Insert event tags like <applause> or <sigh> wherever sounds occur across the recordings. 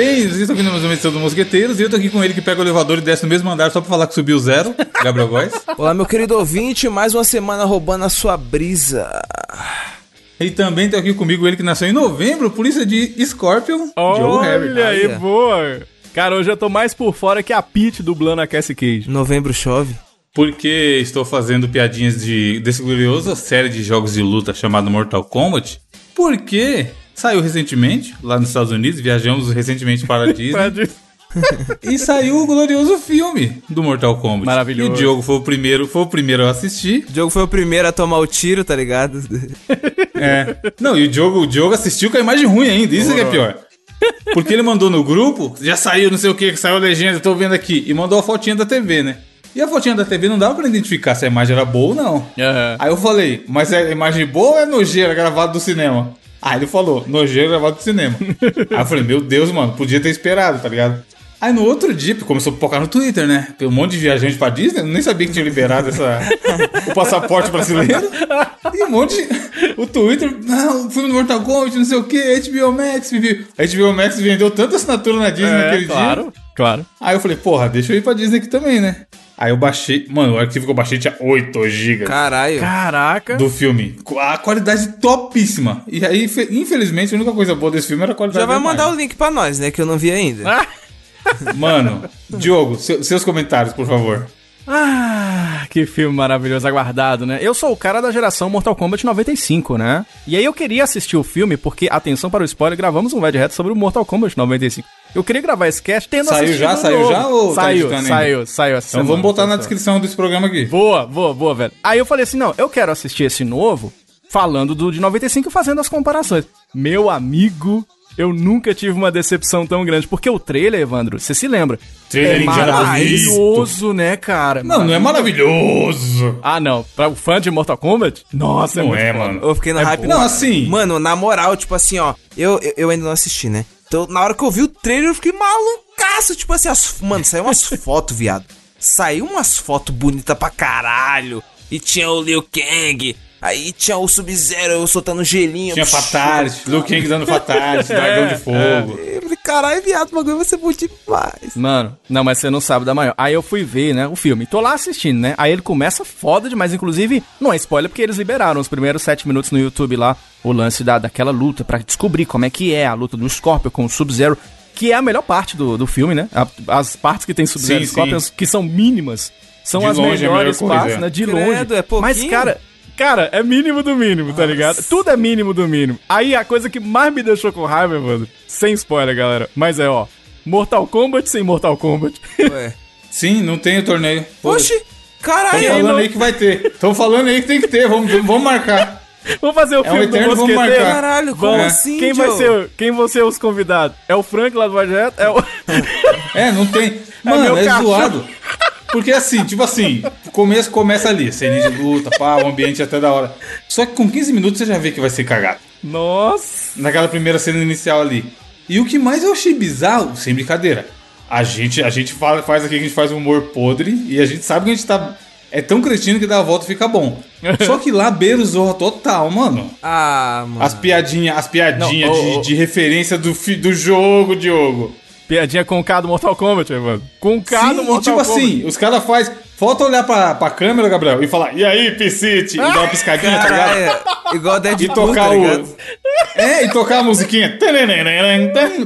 Parabéns, vocês estão ouvindo mais uma edição do Mosqueteiros e eu tô aqui com ele que pega o elevador e desce no mesmo andar só pra falar que subiu zero, <laughs> Gabriel Góes. Olá, meu querido ouvinte, mais uma semana roubando a sua brisa. E também tá aqui comigo ele que nasceu em novembro, polícia de Scorpion, Joe Harry. Olha aí, Olha. boa. Cara, hoje eu tô mais por fora que a Pete dublando a Cassie Cage. Novembro chove. Porque estou fazendo piadinhas de, desse glorioso série de jogos de luta chamado Mortal Kombat. Porque saiu recentemente, lá nos Estados Unidos, viajamos recentemente para <laughs> a Disney. E saiu o glorioso filme do Mortal Kombat. Maravilhoso. E o Diogo foi o primeiro, foi o primeiro a assistir. O Diogo foi o primeiro a tomar o tiro, tá ligado? <laughs> É. Não, e o Diogo, o Diogo assistiu com a imagem ruim ainda, isso que é pior. Porque ele mandou no grupo, já saiu não sei o que, que saiu a legenda, tô vendo aqui, e mandou a fotinha da TV, né? E a fotinha da TV não dava pra identificar se a imagem era boa ou não. Aham. Aí eu falei, mas é imagem boa ou é nojeira gravado do cinema? Aí ele falou, nojeira gravado do cinema. <laughs> Aí eu falei, meu Deus, mano, podia ter esperado, tá ligado? Aí no outro dia, começou a pipocar no Twitter, né? Tem um monte de viajante pra Disney, eu nem sabia que tinha liberado essa, <laughs> o passaporte brasileiro. E um monte de... O Twitter, não, o filme do Mortal Kombat, não sei o que, HBO Max, viu? A HBO Max vendeu tanta assinatura na Disney É, naquele dia. claro, claro. Aí eu falei, porra, deixa eu ir pra Disney aqui também, né? Aí eu baixei, mano, o arquivo que eu baixei tinha 8 GB Caralho. Caraca. do filme. A qualidade topíssima. E aí, fe- infelizmente, a única coisa boa desse filme era a qualidade Já vai da mandar o link pra nós, né? Que eu não vi ainda. Ah, Mano, Diogo, seu- seus comentários, por favor. Ah, <laughs> que filme maravilhoso, aguardado, né? Eu sou o cara da geração Mortal Kombat 95, né? E aí eu queria assistir o filme porque, atenção para o spoiler, gravamos um Red Hat sobre o Mortal Kombat 95. Eu queria gravar esse cast tendo Saiu já? Saiu novo. já ou tá Saiu, ainda? saiu, saiu essa Então semana, vamos botar na saiu. descrição desse programa aqui. Boa, boa, boa, velho. Aí eu falei assim, não, eu quero assistir esse novo, falando do de 95 e fazendo as comparações. Meu amigo, eu nunca tive uma decepção tão grande, porque o trailer, Evandro, você se lembra? Trailer é maravilhoso, né, cara? Não, não é maravilhoso. Ah, não. Pra o fã de Mortal Kombat? Nossa, Não muito é, foda. mano. Eu fiquei no É hype. bom. Não, assim. Mano, na moral, tipo assim, ó. Eu, eu, eu ainda não assisti, né? Então, na hora que eu vi o trailer, eu fiquei malucaço. Tipo assim, as, mano, saiu umas <laughs> fotos, viado. Saiu umas fotos bonitas pra caralho. E tinha o Liu Kang. Aí tinha o Sub-Zero eu soltando gelinho. Tinha Fatality, Liu Kang dando Fatality, Dragão de <laughs> Fogo. Eu falei, caralho, viado, o bagulho vai ser bom demais. Mano, não, mas você não sabe da maior. Aí eu fui ver, né, o filme. Tô lá assistindo, né? Aí ele começa foda demais. Inclusive, não é spoiler porque eles liberaram os primeiros sete minutos no YouTube lá. O lance da, daquela luta pra descobrir como é que é a luta do Scorpion com o Sub-Zero. Que é a melhor parte do, do filme, né? As partes que tem Sub-Zero e que são mínimas, são De as longe é melhores melhor coisa, partes, é. né? De Credo, longe. é? Mas, cara, Cara, é mínimo do mínimo, tá ligado? Tudo é mínimo do mínimo. Aí a coisa que mais me deixou com raiva, mano, sem spoiler, galera, mas é, ó, Mortal Kombat sem Mortal Kombat. <laughs> Ué. Sim, não tem o torneio. Oxi, Estão caralho. falando não- aí que vai ter. Estão falando aí que tem que ter. Vamos, vamos marcar. <laughs> Vamos fazer o É um filme do eterno, vamos Mosqueteiro. marcar. Caralho, como Vamos. assim, quem vai ser, quem vão ser os convidados? É o Frank lá do Projeto? É o... É, não tem. <laughs> Mano, meu é, cachorro. zoado. Porque assim, tipo assim, o começo começa ali, cena de luta, pá, o ambiente até da hora. Só que com 15 minutos você já vê que vai ser cagado. Nossa. Naquela primeira cena inicial ali. E o que mais eu achei bizarro, sem brincadeira, a gente, a gente fala, faz aqui que a gente faz um humor podre e a gente sabe que a gente tá. É tão cretino que dá a volta e fica bom. <laughs> Só que lá beira o Zorra total, mano. Ah, mano. As piadinhas, as Não, ô, de, ô. de referência do, fi- do jogo, Diogo. Piadinha com o K do Mortal Kombat, mano. Com o K do Sim, e Mortal tipo Kombat. assim, os caras fazem. Falta olhar pra, pra câmera, Gabriel, e falar, e aí, Piscite? E dar uma piscadinha, tá ligado? Caralho, igual E Deadpool, tocar tá ligado? o. É, e tocar a musiquinha.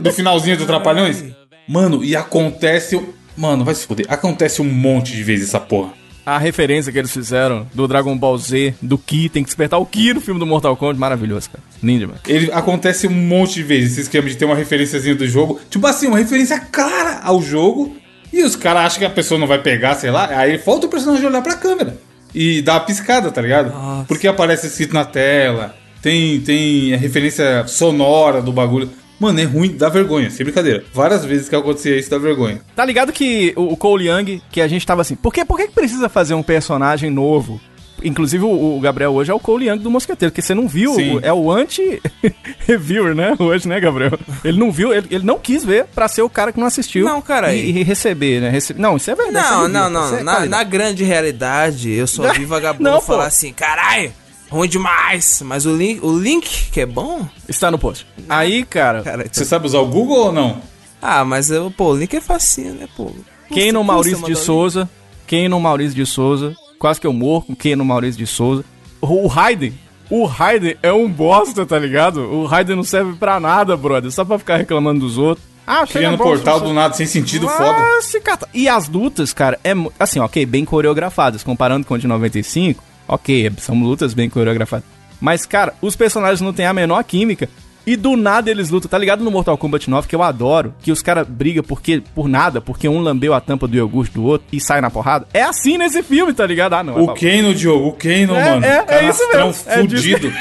Do finalzinho do Trapalhões. Mano, e acontece. Mano, vai se fuder. Acontece um monte de vezes essa porra. A referência que eles fizeram do Dragon Ball Z, do Ki, tem que despertar o Ki no filme do Mortal Kombat, maravilhoso, cara. Lindo, mano. Ele acontece um monte de vezes, esse esquema de ter uma referenciazinha do jogo. Tipo assim, uma referência clara ao jogo. E os caras acham que a pessoa não vai pegar, sei lá. Aí falta o personagem olhar pra câmera. E dar uma piscada, tá ligado? Nossa. Porque aparece escrito na tela. Tem, tem a referência sonora do bagulho. Mano, é ruim, dá vergonha, sem brincadeira. Várias vezes que acontecia isso dá vergonha. Tá ligado que o o Cole Young, que a gente tava assim, por que, por que que precisa fazer um personagem novo? Inclusive o, o Gabriel hoje é o Cole Young do Mosqueteiro, que você não viu, Sim. é o anti-reviewer, <laughs> né? Hoje, né, Gabriel? Ele não viu, ele, ele não quis ver pra ser o cara que não assistiu. Não, cara, E, e receber, né? Rece- Não, isso é verdade. Não, não, não. é Na, na grande realidade, eu só <laughs> vi vagabundo Não, pô. falar assim, caralho, ruim demais. Mas o link, o link que é bom, Está no post. Aí, cara, cara, Você sabe usar o Google ou não? Ah, mas eu, pô, o link é facinho, né, pô? Quem no Maurício de o Souza, quem no Maurício de Souza, quase que eu morro com quem no Maurício de Souza. O Raiden, o Raiden é um bosta, tá ligado? O Raiden não serve pra nada, brother, só pra ficar reclamando dos outros. Ah, Criando bom, portal do nada, sem sentido, Ah, foda. se cata- E as lutas, cara, é assim, ok, bem coreografadas. Comparando com a de 95, ok, são lutas bem coreografadas. Mas, cara, os personagens não têm a menor química. E do nada eles lutam, tá ligado no Mortal Kombat 9, que eu adoro, que os caras brigam porque, por nada, porque um lambeu a tampa do iogurte do outro e sai na porrada. É assim nesse filme, tá ligado? Ah, não. é O babaca. Kano, Diogo, o Kano, É, mano. é, é isso mesmo, é fudido.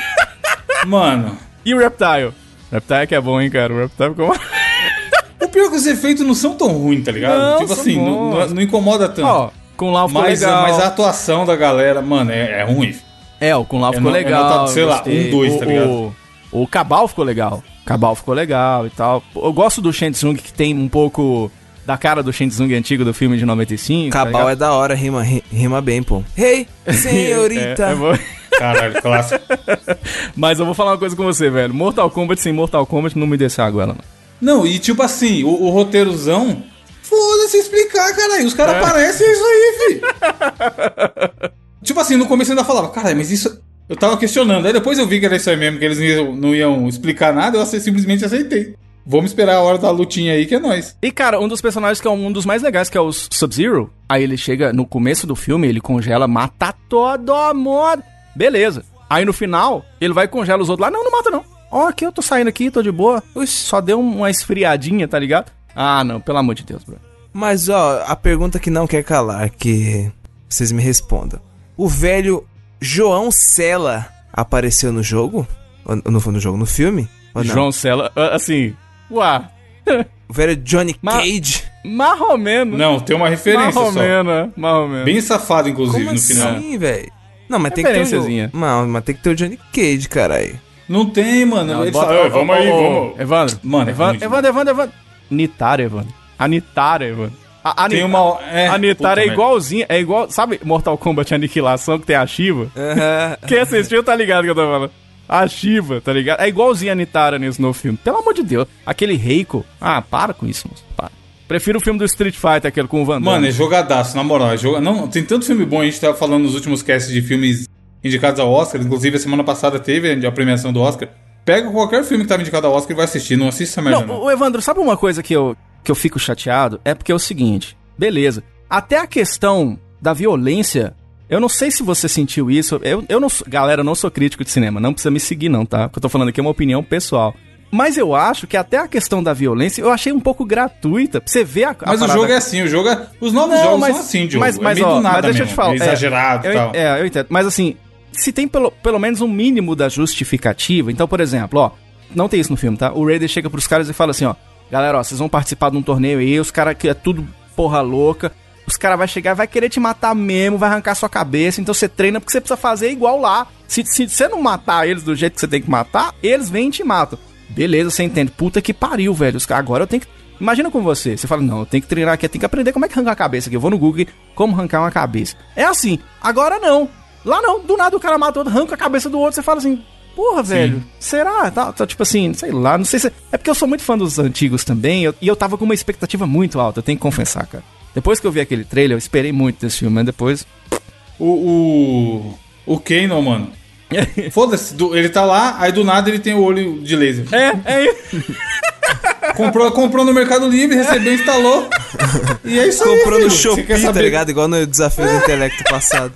mano, E o Reptile? Reptile que é bom, hein, cara? O Reptile ficou... o pior é que os efeitos não são tão ruins, tá ligado? Não, tipo são assim, não- não incomoda tanto. Ó, com lá ficou mas, legal. mas a atuação da galera, mano, é, é ruim. É, o Kun Lao É ficou é legal. sei lá, gostei. um, dois, o, tá ligado? O, o Cabal ficou legal. Cabal ficou legal e tal. Eu gosto do Shang Tsung, que tem um pouco da cara do Shang Tsung antigo do filme de 95. tá Cabal é da hora, rima, ri- rima bem, pô. Hey, <laughs> senhorita. É, é. Caralho, clássico. <laughs> Mas eu vou falar uma coisa com você, velho. Mortal Kombat sem Mortal Kombat não me descer a goela, não. Não, e tipo assim, o, o roteirozão. Foda-se explicar, caralho. Os caras aparecem, é isso aí, fi. tipo assim, no começo eu ainda falava, caralho, mas isso. Eu tava questionando. Aí depois eu vi que era isso aí mesmo, que eles não iam, não iam explicar nada, eu simplesmente aceitei. Vamos esperar a hora da lutinha aí, que é nóis. E, cara, um dos personagens que é um dos mais legais, que é o Sub-Zero. Aí ele chega no começo do filme, ele congela, mata todo mundo. Beleza. Aí no final, ele vai e congela os outros lá. Não, não mata não. Ó, aqui eu tô saindo aqui, tô de boa. Ux, só deu uma esfriadinha, tá ligado? Ah, não, pelo amor de Deus, bro. Mas, ó, a pergunta que não quer calar, que vocês me respondam. O velho João Sela apareceu no jogo? Ou não foi no jogo, no filme? Ou não? João Cela, ah, assim, uá, O velho Johnny Ma- Cage? marromeno. Não, tem uma referência só. marromeno, marromeno. Bem safado, inclusive, Como no final. assim, velho? Não, mas tem que ter o... Referenciazinha. Não, mas tem que ter o Johnny Cage, caralho. Não tem, mano. Não, Ele bota- fala, ó, "Ei, vamos aí, vamos. Evandro, Mano, é Evandro, ruim Evandro, Evandro, Evandro. Nitara, Evandro. A Nitara, Evandro. A, a Tem uma. É, a Nitara é igualzinha, é igual, sabe Mortal Kombat Aniquilação que tem a Shiva? Aham. Quem assistiu tá ligado que eu tô falando. A Shiva, tá ligado? É igualzinha a Nitara nesse novo filme. Pelo amor de Deus. Aquele Reiko. Ah, para com isso, moço. Para. Prefiro o filme do Street Fighter, aquele com o Van Damme. Mano, é jogadaço, na moral. É joga... Não, tem tanto filme bom, a gente tava falando nos últimos casts de filmes indicados ao Oscar, inclusive a semana passada teve a premiação do Oscar. Pega qualquer filme que tava indicado ao Oscar e vai assistir, não assiste essa merda não. Não, o Evandro, sabe uma coisa que eu, que eu fico chateado? É porque é o seguinte, beleza. Até a questão da violência, eu não sei se você sentiu isso. Eu, eu não sou, galera, eu não sou crítico de cinema, não precisa me seguir, não, tá? O que eu tô falando aqui é uma opinião pessoal. Mas eu acho que até a questão da violência eu achei um pouco gratuita. Pra você ver a. a Mas o parada- jogo é assim, o jogo é... Os novos Não, jogos mas, são assim, Diogo. mas, é mas, meio ó, do nada mas deixa eu mesmo, te falar. exagerado é, e eu, tal. É, eu entendo. Mas assim, se tem pelo, pelo menos um mínimo da justificativa. Então, por exemplo, ó, não tem isso no filme, tá? O Raider chega pros caras e fala assim, ó, galera, ó, vocês vão participar de um torneio aí, os caras que é tudo porra louca. Os caras vai chegar, vai querer te matar mesmo, vai arrancar sua cabeça. Então você treina porque você precisa fazer igual lá. Se, se você não matar eles do jeito que você tem que matar, eles vêm e te matam. Beleza, você entende. Puta que pariu, velho. Os Agora eu tenho que. Imagina com você. Você fala, não, eu tenho que treinar aqui, eu tenho que aprender como é que arranca a cabeça aqui. Eu vou no Google, como arrancar uma cabeça. É assim. Agora não. Lá não. Do nada o cara mata outro, arranca a cabeça do outro. Você fala assim, porra, velho. Será? Tá, tá, tipo assim, sei lá. Não sei se. É porque eu sou muito fã dos antigos também. eu- e eu tava com uma expectativa muito alta, eu tenho que confessar, cara. Depois que eu vi aquele trailer, eu esperei muito desse filme, mas depois. O, o, o Kano, mano. <laughs> Foda-se, ele tá lá, aí do nada ele tem o olho de laser. É, é isso. <laughs> Comprou, comprou no Mercado Livre, recebeu, instalou. <laughs> E é isso aí, Comprou no Shopee, tá ligado? Igual no desafio do intelecto passado.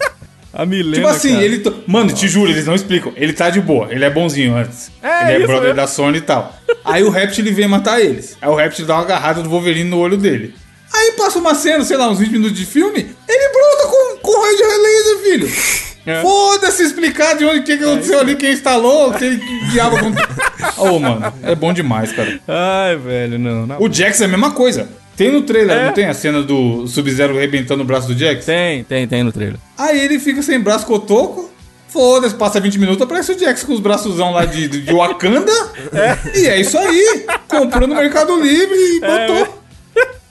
A Milena. Tipo assim, cara. ele. Mano, te juro, eles não explicam. Ele tá de boa, ele é bonzinho antes. É, ele é brother mesmo. da Sony e tal. Aí o Reptil vem matar eles. Aí o Reptil dá uma agarrada do Wolverine no olho dele. Aí passa uma cena, sei lá, uns 20 minutos de filme, ele brota com, com raio de laser, filho. É. Foda-se explicar de onde que, que aconteceu ali, quem instalou, que, que diabo aconteceu. <laughs> Ô, mano, é bom demais, cara. Ai, velho, não. não. O Jax é a mesma coisa. Tem no trailer, É. não tem a cena do Sub-Zero arrebentando o braço do Jax? Tem, tem, tem no trailer. Aí ele fica sem braço cotoco. Foda-se, passa 20 minutos, aparece o Jax com os braçosão lá de, de Wakanda. <laughs> E é isso aí. Comprou no Mercado Livre e botou.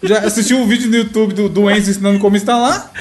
Já assistiu o vídeo no YouTube do, do Enzo ensinando como instalar.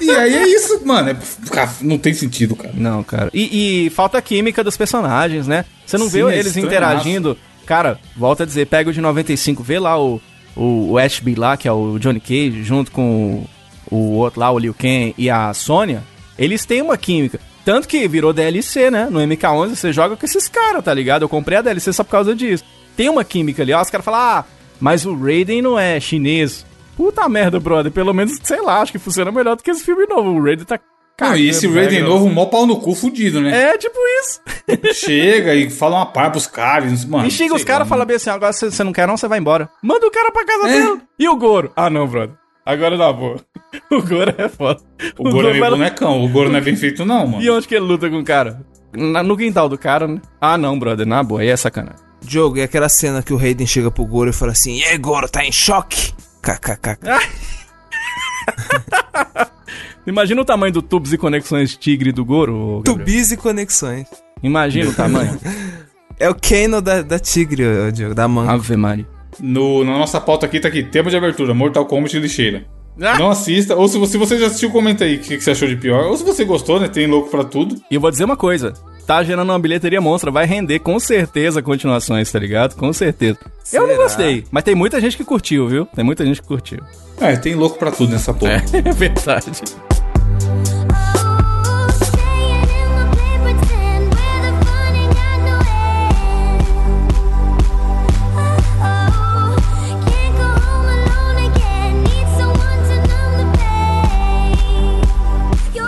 E aí é isso, mano. É, cara, não tem sentido, cara. Não, cara. E, e falta a química dos personagens, né? Você não Sim, vê é eles interagindo. Cara, volta a dizer, pega o de 95, vê lá o, o, Ashby lá, que é o Johnny Cage, junto com o, o outro lá, o Liu Kang e a Sônia, eles têm uma química. Tanto que virou DLC, né? No MK11 você joga com esses caras, tá ligado? Eu comprei a DLC só por causa disso. Tem uma química ali, ó. Os caras falam, ah, mas o Raiden não é chinês. Puta merda, brother. Pelo menos, sei lá, acho que funciona melhor do que esse filme novo. O Raiden tá Não, e esse Raiden novo, mó pau no cu fudido, né? É, tipo isso. <laughs> Chega e fala uma par pros caras. Mano, E chega os caras e fala bem assim, agora você não quer não, você vai embora. Manda o cara pra casa É. dele. E o Goro? Ah, não, brother. Agora na boa. <laughs> O Goro é foda. O Goro é meio vai bonecão. O Goro não é bem feito, não, mano. E onde que ele luta com o cara? Na- no quintal do cara, né? Ah, não, brother, na boa, aí é sacanagem. Diogo, é aquela cena que o Raiden chega pro Goro e fala assim: E aí, Goro, tá em choque? KKK. <laughs> Imagina o tamanho do tubos e conexões tigre do Goro, Gabriel. Tubis e conexões. Imagina o tamanho. <laughs> É o Kano da, da Tigre, Diogo, da manga. Ave Maria. No, na nossa pauta aqui tá aqui, tema de abertura, Mortal Kombat e lixeira. Ah. Não assista, ou se você, se você já assistiu, comenta aí o que, que você achou de pior. Ou se você gostou, né? Tem louco pra tudo. E eu vou dizer uma coisa. Tá gerando uma bilheteria monstra, vai render com certeza continuações, tá ligado? Com certeza. Eu não Será? gostei, mas tem muita gente que curtiu, viu? Tem muita gente que curtiu. É, tem louco pra tudo nessa porra. <laughs> É verdade.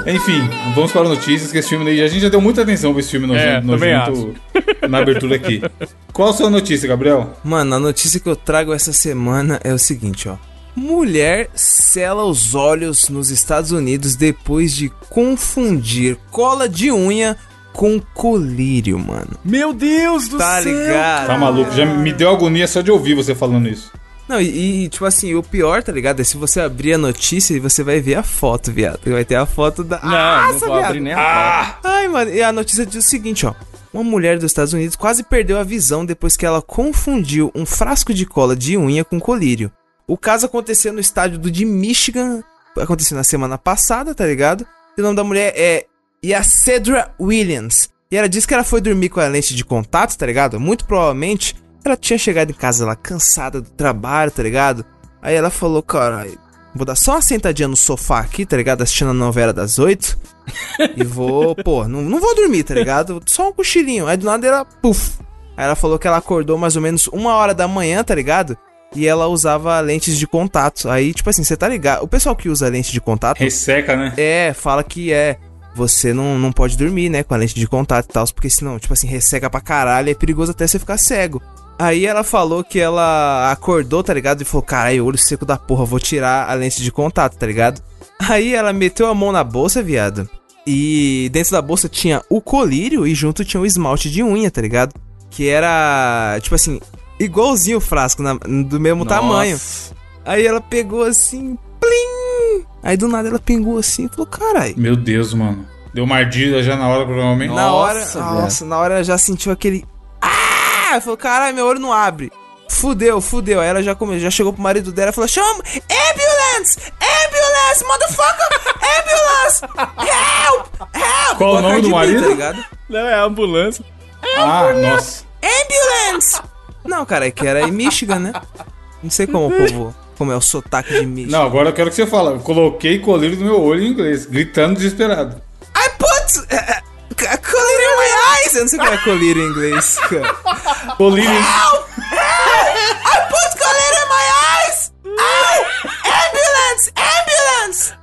Enfim, vamos para as notícias, que esse filme daí, a gente já deu muita atenção pra esse filme É, nojento, nojento na abertura aqui. Qual a sua notícia, Gabriel? Mano, a notícia que eu trago essa semana é o seguinte, ó. Mulher sela os olhos nos Estados Unidos depois de confundir cola de unha com colírio, mano. Meu Deus do Tá céu! ligado? Tá maluco? Já me deu agonia só de ouvir você falando isso. Não, e, e, tipo assim, o pior, tá ligado? É se você abrir a notícia e você vai ver a foto, viado. Vai ter a foto da. Não, não Nossa, vou viado. abrir nem a Ah! Ai, mano, e a notícia diz o seguinte, ó. Uma mulher dos Estados Unidos quase perdeu a visão depois que ela confundiu um frasco de cola de unha com colírio. O caso aconteceu no estádio do de Michigan, aconteceu na semana passada, tá ligado? E o nome da mulher é Yacedra Williams. E ela disse que ela foi dormir com a lente de contato, tá ligado? Muito provavelmente ela tinha chegado em casa lá cansada do trabalho, tá ligado? Aí ela falou, caralho, vou dar só uma sentadinha no sofá aqui, tá ligado? Assistindo a novela das oito. <laughs> E vou, pô, não, não vou dormir, tá ligado? Só um cochilinho. Aí do nada ela, puf. Aí ela falou que ela acordou mais ou menos uma hora da manhã, tá ligado? E ela usava lentes de contato. Aí, tipo assim, você tá ligado? O pessoal que usa lente de contato Resseca, né? é, fala que é. Você não, não pode dormir, né, com a lente de contato e tal, porque senão, tipo assim, resseca pra caralho, é perigoso até você ficar cego. Aí ela falou que ela acordou, tá ligado? E falou, caralho, olho seco da porra, vou tirar a lente de contato, tá ligado? Aí ela meteu a mão na bolsa, viado. E dentro da bolsa tinha o colírio e junto tinha o esmalte de unha, tá ligado? Que era, tipo assim, igualzinho o frasco, na- do mesmo tamanho. Nossa. Aí ela pegou assim, plim! Aí do nada ela pingou assim e falou, caralho. Meu Deus, mano. Deu uma ardida já na hora, provavelmente. Na hora, Nossa, nossa, na hora ela já sentiu aquele. Ah! Ela falou, caralho, meu olho não abre. Fudeu, fudeu. Aí ela já, come... já chegou pro marido dela e falou: chama! Ambulance! Ambulance, motherfucker! Ambulance! Help! Help! Qual o nome do marido? Tá ligado? Não, é ambulância. Ah, nossa. Ambulance! Não, cara, é que era em Michigan, né? Não sei como o povo. Como é o sotaque de Michigan. Não, agora eu quero que você fale. Eu coloquei colírio no meu olho em inglês, gritando desesperado. I put. Uh, uh, colírio in my eyes! Eu não sei como é colírio em inglês. <laughs> Colírio. I put colírio in my eyes! Ow! Ambulance! Ambulance!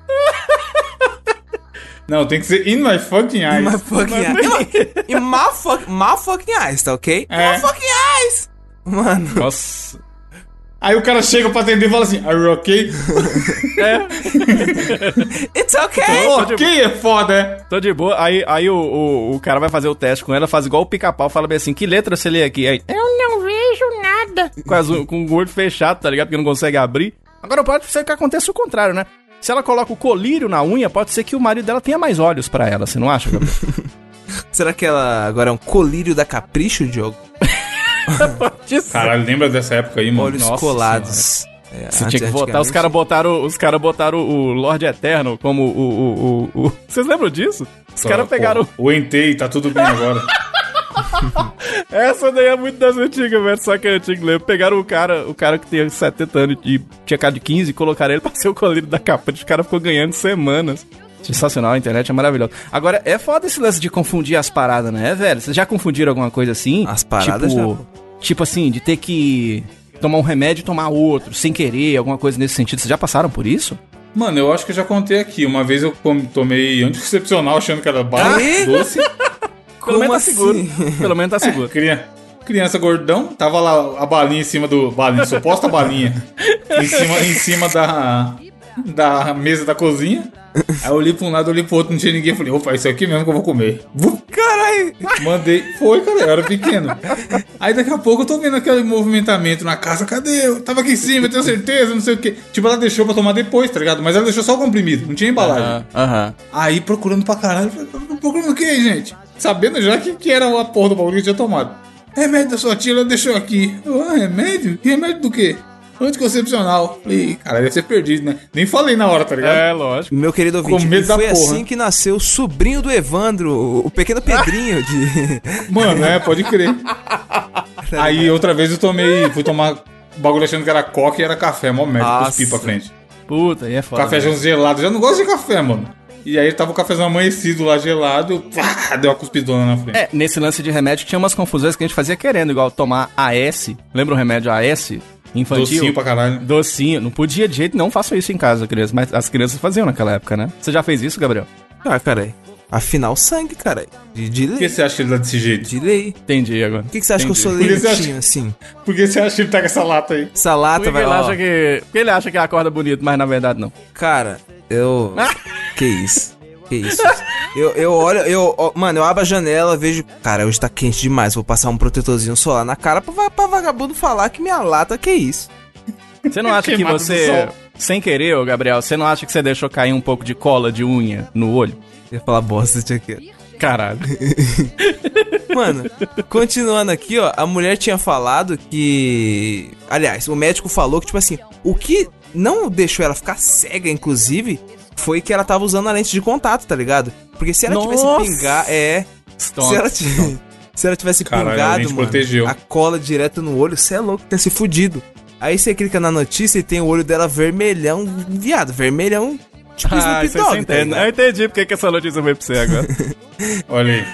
Não, tem que ser in my fucking eyes. My fucking <laughs> eyes. In my, fuck, my fucking eyes, tá ok? É. My fucking eyes! Mano. Nossa. Aí o cara chega pra atender e fala assim: Are you okay? <laughs> It's okay! ok é foda, é? Tô de boa. Aí, aí o, o, o cara vai fazer o teste com ela, faz igual o pica-pau, fala bem assim: que letra você lê aqui? Aí, Eu não vejo nada. com, as com o olho fechado, tá ligado? Porque não consegue abrir. Agora pode ser que aconteça o contrário, né? Se ela coloca o colírio na unha, pode ser que o marido dela tenha mais olhos pra ela, você não acha, Gabriel? <laughs> Será que ela agora é um colírio da capricho, Diogo? <laughs> <laughs> Caralho, lembra dessa época aí, mano? Olhos Nossa colados. É, Você tinha que votar, os caras botaram, os cara botaram o Lorde Eterno como o, o, o, o- Vocês lembram disso? Os caras Pô, pegaram. O Entei, tá tudo bem agora. <laughs> Essa daí é muito das antigas, velho. Só que é antigo lembro. Pegaram o cara, o cara que tinha 70 anos e tinha cara de 15 e colocaram ele pra ser o colírio da capa. O cara ficou ganhando semanas. Sensacional, a internet é maravilhosa. Agora, é foda esse lance de confundir as paradas, né, velho? Vocês já confundiram alguma coisa assim? As paradas tipo, já. Tipo assim, de ter que tomar um remédio e tomar outro, sem querer, alguma coisa nesse sentido. Vocês já passaram por isso? Mano, eu acho que eu já contei aqui. Uma vez eu tomei anticoncepcional achando que era bala Ah, doce. <laughs> Pelo menos tá assim? seguro. <laughs> Pelo menos tá seguro. Cria- Criança gordão, tava lá a balinha em cima do. Balinha, suposta balinha. em cima, em cima da. Da mesa da cozinha. Aí eu olhei pra um lado, olhei pro outro, não tinha ninguém. Falei, opa, isso aqui mesmo que eu vou comer. Caralho! Mandei. Foi, cara, eu era pequeno. Aí daqui a pouco eu tô vendo aquele movimentamento na casa. Cadê eu? Tava aqui em cima, eu tenho certeza, não sei o quê. Tipo, ela deixou pra tomar depois, tá ligado? Mas ela deixou só o comprimido, não tinha embalagem. Aham, aham. Aí procurando pra caralho, falei, procurando o que, gente? Sabendo já que, que era a porra do bagulho que eu tinha tomado. Remédio da sua tia, ela deixou aqui. Eu, ah, remédio? Remédio do quê? Anticoncepcional. Falei, cara, deve ser perdido, né? Nem falei na hora, tá ligado? É, lógico. Meu querido ouvinte, Com medo e da foi porra. assim que nasceu o sobrinho do Evandro, o- pequeno Pedrinho de... <laughs> Mano, é, pode crer. <laughs> Aí outra vez eu tomei, fui tomar bagulho achando que era coca e era café, mó merda, cuspi pra frente. Puta, aí é foda. Cafézão gelado, já não gosto de café, mano. E aí tava o cafezão amanhecido lá gelado, eu, pá, deu uma cuspidona na frente. É, nesse lance de remédio tinha umas confusões que a gente fazia querendo, igual tomar AS. Lembra o remédio AS? Infantil? Docinho pra caralho. Docinho. Não podia de jeito não façam isso em casa, criança. Mas as crianças faziam naquela época, né? Você já fez isso, Gabriel? Ah, caralho. Afinal, sangue, caralho. De, de Por que lei. você acha que ele tá desse jeito? De lei. Entendi agora. Por que, que você acha que eu sou Por lentinho assim? Por que você acha que ele tá com essa lata aí? Essa Por lata que, que vai ele lá, acha que. Por que ele acha que acorda bonito, mas na verdade não? Cara, eu... <laughs> que isso? Que isso? Eu, eu olho, eu, ó, mano, eu abro a janela, vejo. Cara, hoje tá quente demais. Vou passar um protetorzinho solar na cara pra, pra vagabundo falar que minha lata, que isso? Você não acha que você, sem querer, ô Gabriel, você não acha que você deixou cair um pouco de cola de unha no olho? Eu ia falar bosta, tinha que. Caralho. <laughs> Mano, continuando aqui, ó, a mulher tinha falado que. Aliás, o médico falou que, tipo assim, o que não deixou ela ficar cega, inclusive, foi que ela tava usando a lente de contato, tá ligado? Porque se ela tivesse Nossa! pingar. É. Se ela, ti- <laughs> se ela tivesse Caralho, a pingado, lente mano, protegeu. a cola direto no olho, você é louco, ter se fudido. Aí você clica na notícia e tem o olho dela vermelhão, viado, vermelhão. Tipo Ah, Snoop Dogg, tá? Eu entendi porque que essa notícia veio pra você agora. <laughs> Olha aí.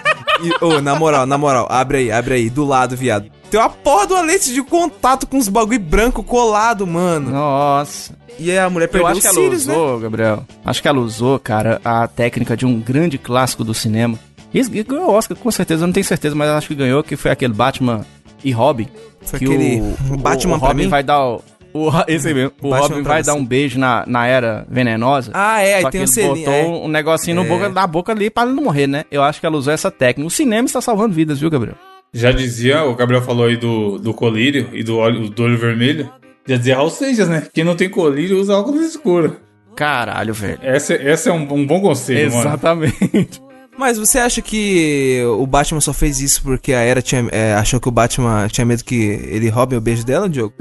E, ô, na moral, na moral, abre aí, abre aí, do lado, viado. Tem uma porra de uma lente de contato com uns bagulho branco colado, mano. Nossa. E aí a mulher Eu perdeu acho os que ela cílios, né? usou, Gabriel. Acho que ela usou, cara, a técnica de um grande clássico do cinema. E ganhou o Oscar, com certeza, eu não tenho certeza, mas acho que ganhou, que foi aquele Batman e Robin. Foi que aquele o, <laughs> Batman o, o Robin mim? vai dar o. o esse mesmo. O Batman Robin vai você. dar um beijo na, na era venenosa. Ah, é, aí tem que um selinho. botou é. um negocinho no É. boca, na boca ali pra ele não morrer, né? Eu acho que ela usou essa técnica. O cinema está salvando vidas, viu, Gabriel? Já dizia, o Gabriel falou aí do, do colírio e do olho, do olho vermelho. Já dizia Raul Seixas, né? Quem não tem colírio usa óculos escuro. Caralho, velho. Essa, essa é um, um bom conselho, mano. Exatamente. <laughs> Mas você acha que o Batman só fez isso porque a Era tinha, é, achou que o Batman tinha medo que ele roube o beijo dela, Diogo?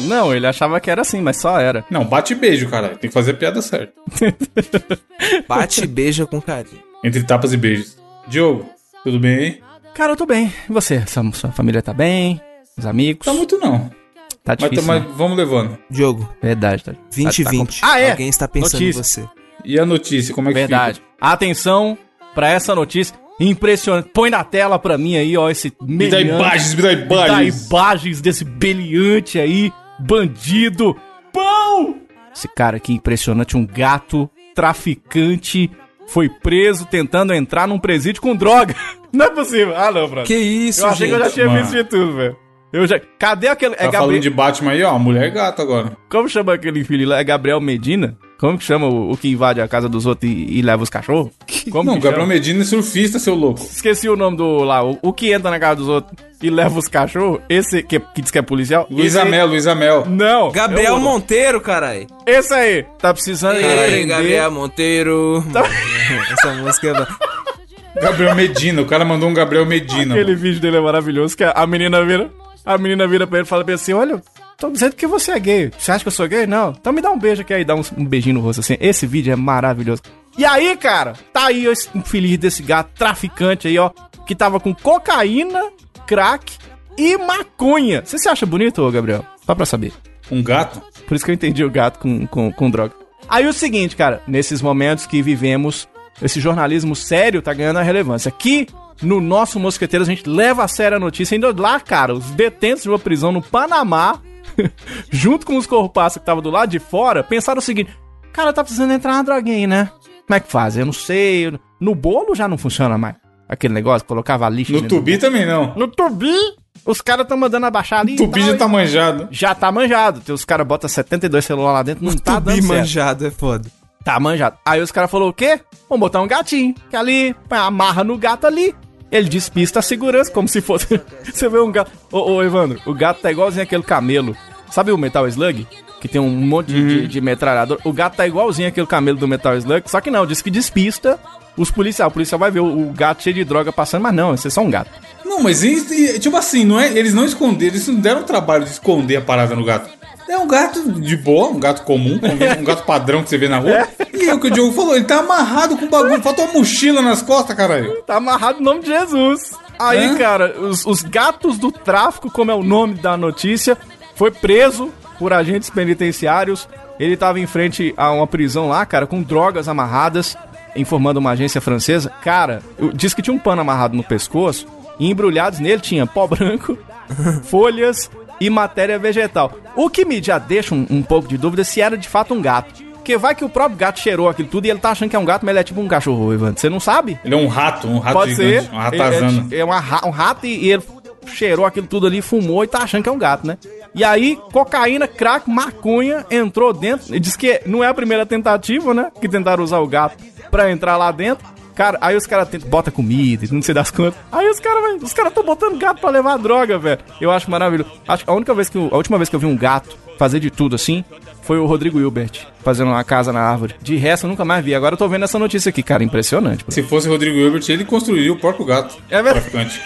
Não, ele achava que era assim, mas só era. Não, bate e beijo, cara. Tem que fazer a piada certa. Bate e beija com carinho. Entre tapas e beijos. Diogo, tudo bem aí? Cara, eu tô bem. E você? Sua, sua família tá bem? Os amigos? Tá muito não. Tá tá- difícil, mas né? vamos levando. Diogo, Verdade, tá. 2020. Tá, tá compl- ah, é? Alguém está pensando Notícia. em você. E a notícia, como é que Verdade. Atenção pra essa notícia impressionante. Põe na tela pra mim aí, ó, esse fica? Me dá imagens, me dá Me dá imagens. imagens desse beliante aí, bandido. Pão! Esse cara aqui impressionante, um gato traficante foi preso tentando entrar num presídio com droga. <laughs> Não é possível. Ah, não, brother. Que isso, eu achei que eu já gente? tinha mano. visto de tudo, velho. Eu já... Cadê aquele... É Tá Gabriel... falando de Batman aí, ó. Mulher gato agora. Como chama aquele filho lá? É Gabriel Medina? Como que chama o, o que invade a casa dos outros e, e leva os cachorros? Como não, que Gabriel chama? Medina é surfista, seu louco. Esqueci o nome do lá. O, o que entra na casa dos outros e leva os cachorros? Esse que, que diz que é policial? Luiz Amel, Luiz Amel. Não. Gabriel o- Monteiro, caralho. Esse aí. Tá precisando Ei, aprender. Gabriel Monteiro. <laughs> Essa música é... Gabriel Medina. O cara mandou um Gabriel Medina. Aquele mano. vídeo dele é maravilhoso. Que a menina vira. A menina vira pra ele e fala bem assim: Olha, tô dizendo que você é gay. Você acha que eu sou gay? Não. Então me dá um beijo aqui aí, dá um, um beijinho no rosto assim. Esse vídeo é maravilhoso. E aí, cara, tá aí esse infeliz desse gato traficante aí, ó. Que tava com cocaína crack e maconha. Você se acha bonito, ô Gabriel? Só pra saber. Um gato? Por isso que eu entendi o gato com, com, com droga. Aí o seguinte, cara, nesses momentos que vivemos, esse jornalismo sério tá ganhando a relevância. Aqui, no nosso Mosqueteiro, a gente leva a sério a notícia. Ainda lá, cara, os detentos de uma prisão no Panamá, <laughs> junto com os corpaços que estavam do lado de fora, pensaram o seguinte: cara, tá precisando entrar uma droguinha aí, né? Como é que faz? Eu não sei. No bolo já não funciona mais. Aquele negócio, colocava a lixa No tubi também não. no tubi, os caras estão mandando abaixar ali. e Tubi tal, já e- tá manjado. Já tá manjado. Os caras botam 72 celular lá dentro, não tá Tubi dando certo. manjado é foda. Tá manjado. Aí os caras falaram o quê? Vamos botar um gatinho, que ali, amarra no gato ali. Ele despista a segurança, como se fosse... <laughs> Você vê um gato... Ô, ô, Evandro, o gato tá igualzinho aquele camelo. Sabe o Metal Slug? Que tem um monte de, de metralhador. O gato tá igualzinho aquele camelo do Metal Slug, só que não, diz que despista os policiais. O policial vai ver o, o gato cheio de droga passando, mas não, esse é só um gato. Não, mas tipo assim, não é, eles não esconderam, eles não deram o trabalho de esconder a parada no gato. É um gato de boa, um gato comum, <laughs> um gato padrão que você vê na rua. E é o que o Diogo falou, ele tá amarrado com o bagulho, falta uma mochila nas costas, caralho. Tá amarrado em nome de Jesus. Aí, Hã? cara, os, os gatos do tráfico, como é o nome da notícia, foi preso por agentes penitenciários. Ele tava em frente a uma prisão lá, cara, com drogas amarradas, informando uma agência francesa. Cara, diz que tinha um pano amarrado no pescoço e embrulhados nele tinha pó branco, <laughs> folhas e matéria vegetal. O que me já deixa um, um pouco de dúvida se era de fato um gato. Porque vai que o próprio gato cheirou aquilo tudo e ele tá achando que é um gato, mas ele é tipo um cachorro, Evandro. Você não sabe? Ele é um rato, um rato Pode gigante, ser. um ratazana. É, é ra- um rato e, e ele cheirou aquilo tudo ali, fumou e tá achando que é um gato, né? E aí, cocaína, crack, maconha entrou dentro. E diz que não é a primeira tentativa, né? Que tentaram usar o gato pra entrar lá dentro. Cara, aí os caras tentam- bota comida, não sei das quantas. Aí os caras, os caras tão botando gato pra levar droga, velho. Eu acho maravilhoso. Acho que a única vez que eu- a última vez que eu vi um gato fazer de tudo assim foi o Rodrigo Hilbert fazendo uma casa na árvore. De resto, eu nunca mais vi. Agora eu tô vendo essa notícia aqui, cara, impressionante. Se fosse Rodrigo Hilbert, ele construiria o próprio gato. É verdade.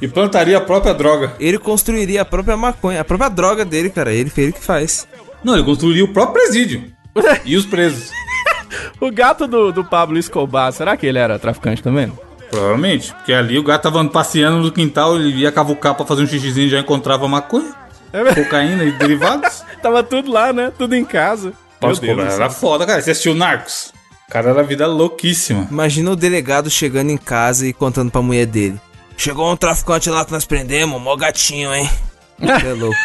e plantaria a própria droga. Ele construiria a própria maconha, a própria droga dele, cara. Ele fez ele que faz. Não, ele construiria o próprio presídio. <laughs> e os presos. <laughs> O gato do, do Pablo Escobar, será que ele era traficante também? Provavelmente. Porque ali o gato tava passeando no quintal, ele ia cavucar pra fazer um xixizinho e já encontrava maconha, É cocaína e derivados. <laughs> Tava tudo lá, né? Tudo em casa. Meu Deus do Era foda, cara. Você assistiu Narcos? O cara era vida louquíssima. Imagina o delegado chegando em casa e contando pra mulher dele. Chegou um traficante lá que nós prendemos, mó gatinho, hein? <laughs> Você é louco.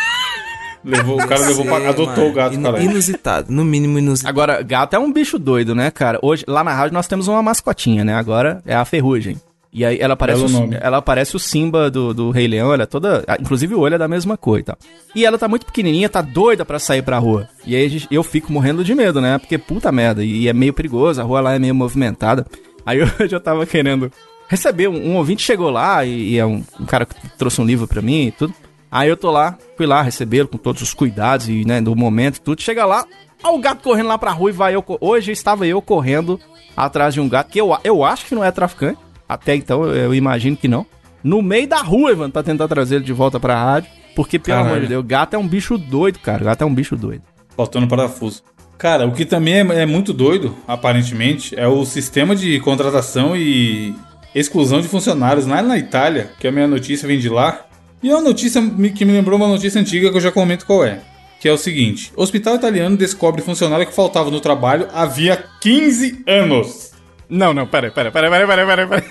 Levou, o cara levou pra, adotou mano. o gato, cara. Inusitado, no mínimo inusitado. Agora, gato é um bicho doido, né, cara? Hoje, lá na rádio, nós temos uma mascotinha, né? Agora é a ferrugem. E aí ela parece, Belo o, ela parece o Simba do, do Rei Leão, ela é toda. ah, Inclusive o olho é da mesma cor e tal. E ela tá muito pequenininha, tá doida pra sair pra rua. E aí a gente- eu fico morrendo de medo, né? Porque puta merda, e é meio perigoso, a rua lá é meio movimentada. Aí <laughs> eu já tava querendo receber, um, um ouvinte chegou lá e, e é um, um cara que trouxe um livro pra mim e tudo. Aí eu tô lá, fui lá recebê-lo com todos os cuidados e, né, do momento e tudo. Chega lá, ó o gato correndo lá pra rua e vai eu. Hoje estava eu correndo atrás de um gato, que eu, eu acho que não é traficante. Até então eu, eu imagino que não. No meio da rua, Ivan, pra tentar trazer ele de volta pra rádio. Porque, pelo Caralho. amor de Deus, gato é um bicho doido, cara. Gato é um bicho doido. Faltando parafuso. Cara, o que também é, é muito doido, aparentemente, é o sistema de contratação e exclusão de funcionários lá na Itália, que a minha notícia vem de lá. E é uma notícia que me lembrou uma notícia antiga que eu já comento qual é. Que é o seguinte: Hospital italiano descobre funcionário que faltava no trabalho havia 15 anos. Não, não, pera, pera, pera, pera, pera, pera. pera.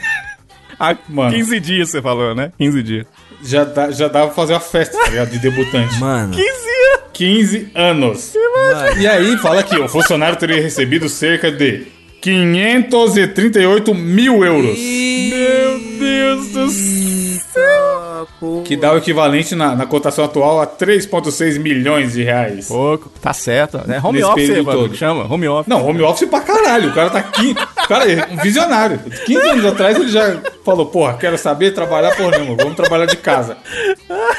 Há <laughs> Mano. 15 dias você falou, né? 15 dias. Já, dá, já dava pra fazer uma festa, tá ligado? De debutante. Mano, 15 anos! 15 anos. mano, E aí fala aqui, o funcionário teria recebido cerca de 538 mil euros. Meu Deus do céu! Que dá o equivalente na, na cotação atual a 3,6 milhões de reais. Pouco, tá certo. É home Nesse office, todo. chama, home office. Não, home office pra caralho. O cara tá aqui. O cara é um visionário. 15 anos atrás ele já falou: Porra, quero saber trabalhar por nenhuma. Vamos trabalhar de casa.